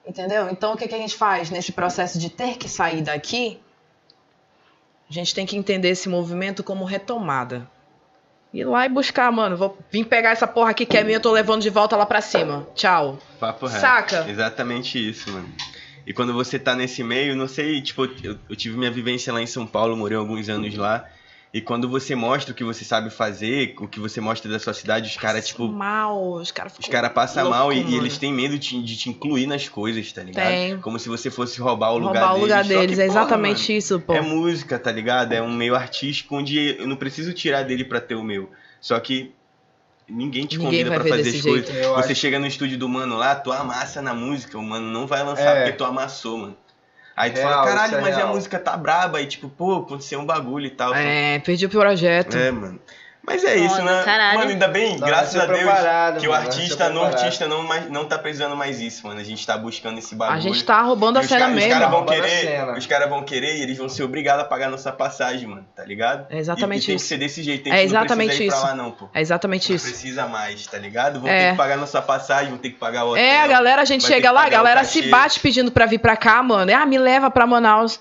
Entendeu? Então o que, que a gente faz nesse processo de ter que sair daqui? A gente tem que entender esse movimento como retomada. Ir lá e buscar, mano. Vou vir pegar essa porra aqui que é minha, eu tô levando de volta lá pra cima. Tchau. Papo reto. Saca? Exatamente isso, mano. E quando você tá nesse meio, não sei, tipo, eu, eu tive minha vivência lá em São Paulo, morei alguns anos lá. E quando você mostra o que você sabe fazer, o que você mostra da sua cidade, os caras, tipo, Mal, os caras os caras passam mal e, e eles têm medo de, te- de te incluir nas coisas, tá ligado? Tem. Como se você fosse roubar o lugar roubar o deles. lugar deles. que, é porra, exatamente mano, isso, pô. É música, tá ligado? É um meio artístico onde eu não preciso tirar dele pra ter o meu. Só que ninguém te Ninguém convida ver fazer as coisas. jeito. Você acho- chega no estúdio do mano lá, tu amassa na música, o mano não vai lançar É. porque tu amassou, mano. Aí tu Real, fala, caralho, é mas a música tá braba. E tipo, pô, aconteceu um bagulho e tal. É, perdi o projeto. É, mano. Mas é isso, né? caralho. Mano, ainda bem, Não, graças a nasceu Deus, que o mano, artista, preparado. artista não, mais, não tá precisando mais isso, mano. A gente tá buscando esse bagulho. A gente tá roubando a os cena ca- os mesmo. caras vão a querer, os caras vão querer e eles vão ser obrigados a pagar nossa passagem, mano, tá ligado? É exatamente e, e tem isso. que ser desse jeito, tem É que exatamente não precisa ir isso. pra lá não, pô. É exatamente Não isso. precisa mais, tá ligado? Vão É. ter que pagar nossa passagem, vão ter que pagar o hotel. É, a galera, a gente chega lá, a galera se bate pedindo pra vir pra cá, mano. Ah, me leva pra Manaus.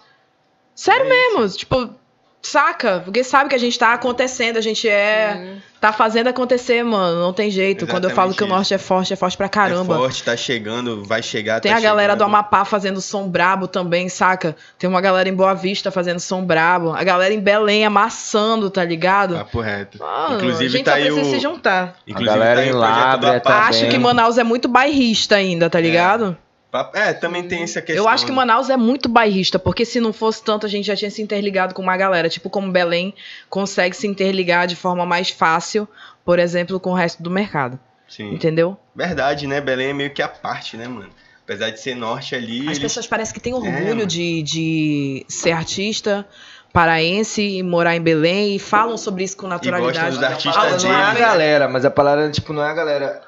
Sério É mesmo, tipo, saca? Porque sabe que a gente tá acontecendo, a gente é. Hum. Tá fazendo acontecer, mano. Não tem jeito. Quando eu falo Exatamente que o norte é forte, é forte pra caramba. É forte, tá chegando, vai chegar, Tem tá a galera do. Amapá fazendo som brabo também, saca? Tem uma galera em Boa Vista fazendo som brabo. A galera em Belém amassando, tá ligado? Papo reto. Mano, Inclusive a gente tá só aí precisa o... se juntar. Inclusive, A galera tá em Lábrea Apá. Tá Acho que Manaus é muito bairrista ainda, tá ligado? Papo- É, também tem essa questão. Eu acho que né? Manaus é muito bairrista, porque se não fosse tanto, a gente já tinha se interligado com uma galera. Tipo como Belém consegue se interligar de forma mais fácil, por exemplo, com o resto do mercado. Sim. Entendeu? Verdade, né? Belém é meio que a parte, né, mano? Apesar de ser norte ali. As eles- pessoas parecem que têm É, orgulho mano. de, de ser artista paraense e morar em Belém e falam sobre isso com naturalidade. dos artistas Ah, não é a galera, mas a parada, tipo, não é a galera.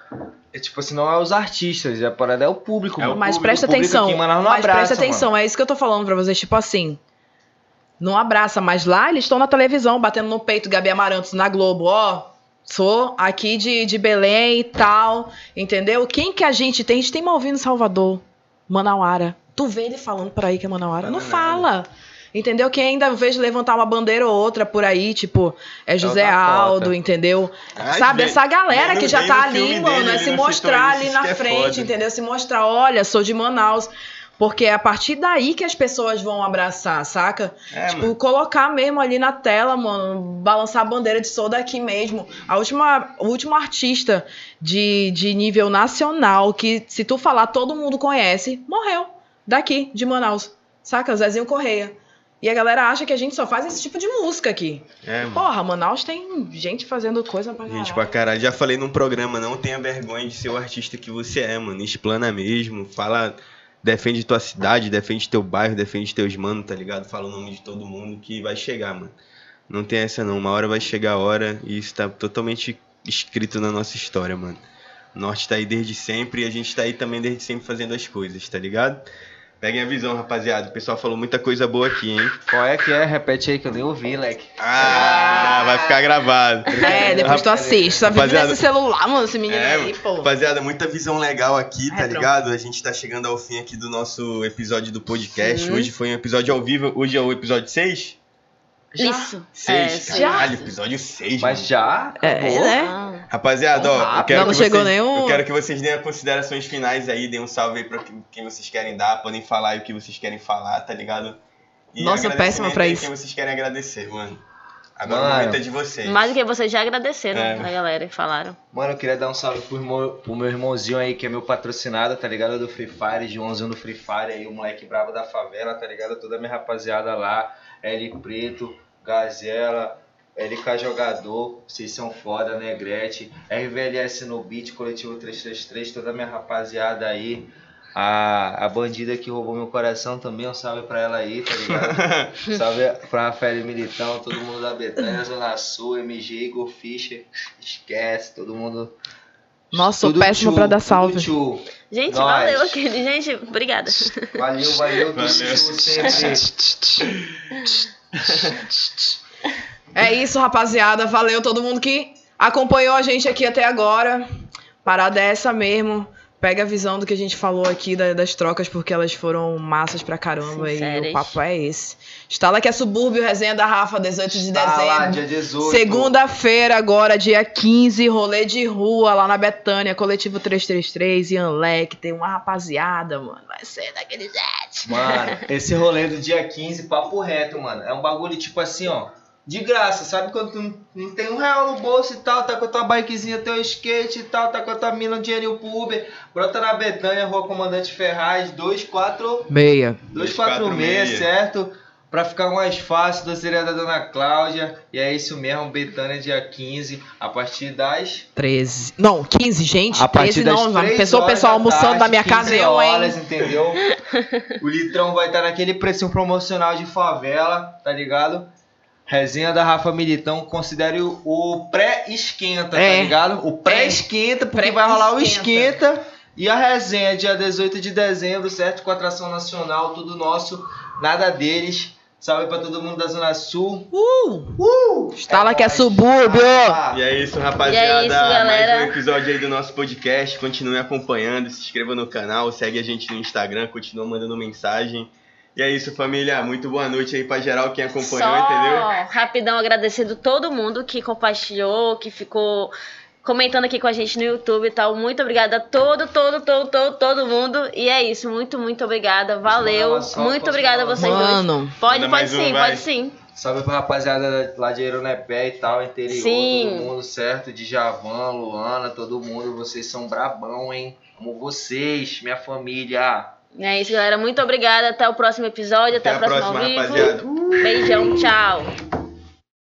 É tipo assim, não é os artistas, a parada é o público. É o mano. Mas público- presta atenção. aqui não mas abraça, presta atenção, é isso que eu tô falando pra vocês. Tipo assim, não abraça, mas lá eles estão na televisão, batendo no peito, Gabi Amarantos na Globo, ó. Sou aqui de, de Belém e tal, entendeu? Quem que a gente tem? A gente tem Malvino Salvador, Manauara. Tu vê ele falando por aí que é Manauara? Não Fala nada. fala. Entendeu? Quem ainda vejo levantar uma bandeira ou outra por aí, tipo, é José Aldo, entendeu? Ah, Sabe, vem- essa galera que já tá ali, mano, dele, é ele se mostrar ali na é frente, foda. entendeu? Se mostrar, olha, sou de Manaus. Porque é a partir daí que as pessoas vão abraçar, saca? É, tipo, mano. colocar mesmo ali na tela, mano, balançar a bandeira de sou daqui mesmo. A última, o último artista de, de nível nacional que, se tu falar, todo mundo conhece, morreu. Daqui, de Manaus. Saca? Zezinho Correia. E a galera acha que a gente só faz esse tipo de música aqui. É, mano. Porra, Manaus tem gente fazendo coisa pra Gente, caralho. pra caralho, já falei num programa, não tenha vergonha de ser o artista que você é, mano. Explana mesmo, fala defende tua cidade, defende teu bairro, defende teus manos, tá ligado? Fala o nome de todo mundo que vai chegar, mano. Não tem essa não, uma hora vai chegar a hora e isso tá totalmente escrito na nossa história, mano. O Norte tá aí desde sempre e a gente tá aí também desde sempre fazendo as coisas, tá ligado? Peguem a visão, rapaziada. O pessoal falou muita coisa boa aqui, hein? Qual é que é? Repete aí que eu nem ouvi, leque. Ah, vai ficar gravado. É, depois tu assiste. Só vive Rapaziada- nesse celular, mano, esse menino É, aí, pô. rapaziada, muita visão legal aqui, tá É, ligado? A gente tá chegando ao fim aqui do nosso episódio do podcast. Sim. Hoje foi um episódio ao vivo. Hoje é o episódio 6? Isso. 6, É, caralho, episódio 6, Mas mano. já? É, Acabou? né? Rapaziada, ó, eu quero, não que chegou vocês, nenhum- eu quero que vocês deem as considerações finais aí, deem um salve aí pra quem vocês querem dar, podem falar aí o que vocês querem falar, tá ligado? E Nossa, péssima pra aí isso. Quem vocês querem agradecer, mano. Agora Mano. o momento é de vocês. Mais do que vocês já agradeceram É. a galera que falaram. Mano, eu queria dar um salve pro, irmão- pro meu irmãozinho aí, que é meu patrocinado, tá ligado? Do Free Fire, Joãozinho do Free Fire aí, o moleque brabo da favela, tá ligado? Toda a minha rapaziada lá, L Preto, Gazela, LK Jogador, vocês são foda, Negrete, RVLS no beat, Coletivo 333, toda a minha rapaziada aí. A, a bandida que roubou meu coração também, um salve pra ela aí, tá ligado? salve pra Rafael Militão, todo mundo da Betânia, Zona Sul, MG, Igor Fischer, esquece, todo mundo Nossa, sou tudo péssima tchu, pra dar salve. tchu. Gente, Nós. valeu aquele. Gente, obrigada. Valeu, valeu, Valeu. sempre. É isso, rapaziada. Valeu todo mundo que acompanhou a gente aqui até agora. Parada é essa mesmo. Pega a visão do que a gente falou aqui da- das trocas, porque elas foram massas pra caramba. E o papo é esse. Instala que é subúrbio, resenha da Rafa, 18 de Tá lá, dezembro. dia 18. Segunda-feira, agora, dia 15, rolê de rua lá na Betânia, coletivo 333, Ian Leque, tem uma rapaziada, mano. Vai ser daquele jeito. Mano, esse rolê do dia 15, papo reto, mano. É um bagulho tipo assim, ó. De graça, sabe quando tu não- não tem um real no bolso e tal, tá com a tua bikezinha, teu skate e tal, tá com a tua mina, um dinheirinho pro Uber, brota na Betânia, Rua Comandante Ferraz, 24 Meia. 246, certo? Pra ficar mais fácil, doceria da Dona Cláudia. E é isso mesmo, Betânia, dia 15, a partir das 13. Não, 15, gente. A partir 13 das não, Pensou o pessoal da almoçando tarde, na minha 15 casa, eu, hein? horas, entendeu? o litrão vai estar naquele precinho promocional de favela, tá ligado? Resenha da Rafa Militão, considere o, o pré-esquenta, É. tá ligado? O pré-esquenta, porque vai rolar o esquenta. E a resenha, dia 18 de dezembro, certo? Com atração nacional, tudo nosso, nada deles. Salve pra todo mundo da Zona Sul. Uh! Uh! Instala que é subúrbio. Ah, E é isso, rapaziada. E é isso, galera. Mais um episódio aí do nosso podcast. Continue acompanhando, se inscreva no canal, segue a gente no Instagram, continua mandando mensagem. E é isso, família. Muito boa noite aí pra geral quem acompanhou, Só entendeu? rapidão agradecendo todo mundo que compartilhou, que ficou comentando aqui com a gente no YouTube e tal. Muito obrigada a todo, todo, todo, todo, todo mundo. E é isso, muito, muito obrigada. Valeu. salva, Muito obrigada a vocês dois. Mano. Pode, Manda pode um, sim, vai. pode sim. Salve pra rapaziada lá de Aeronepé e tal, interior, Sim. todo mundo certo, de Javan, Luana, todo mundo, vocês são brabão, hein? Amo vocês, minha família. É isso, galera. Muito obrigada. Até o próximo episódio. Até, Até a próxima, próxima, ao vivo. rapaziada. Beijão, tchau.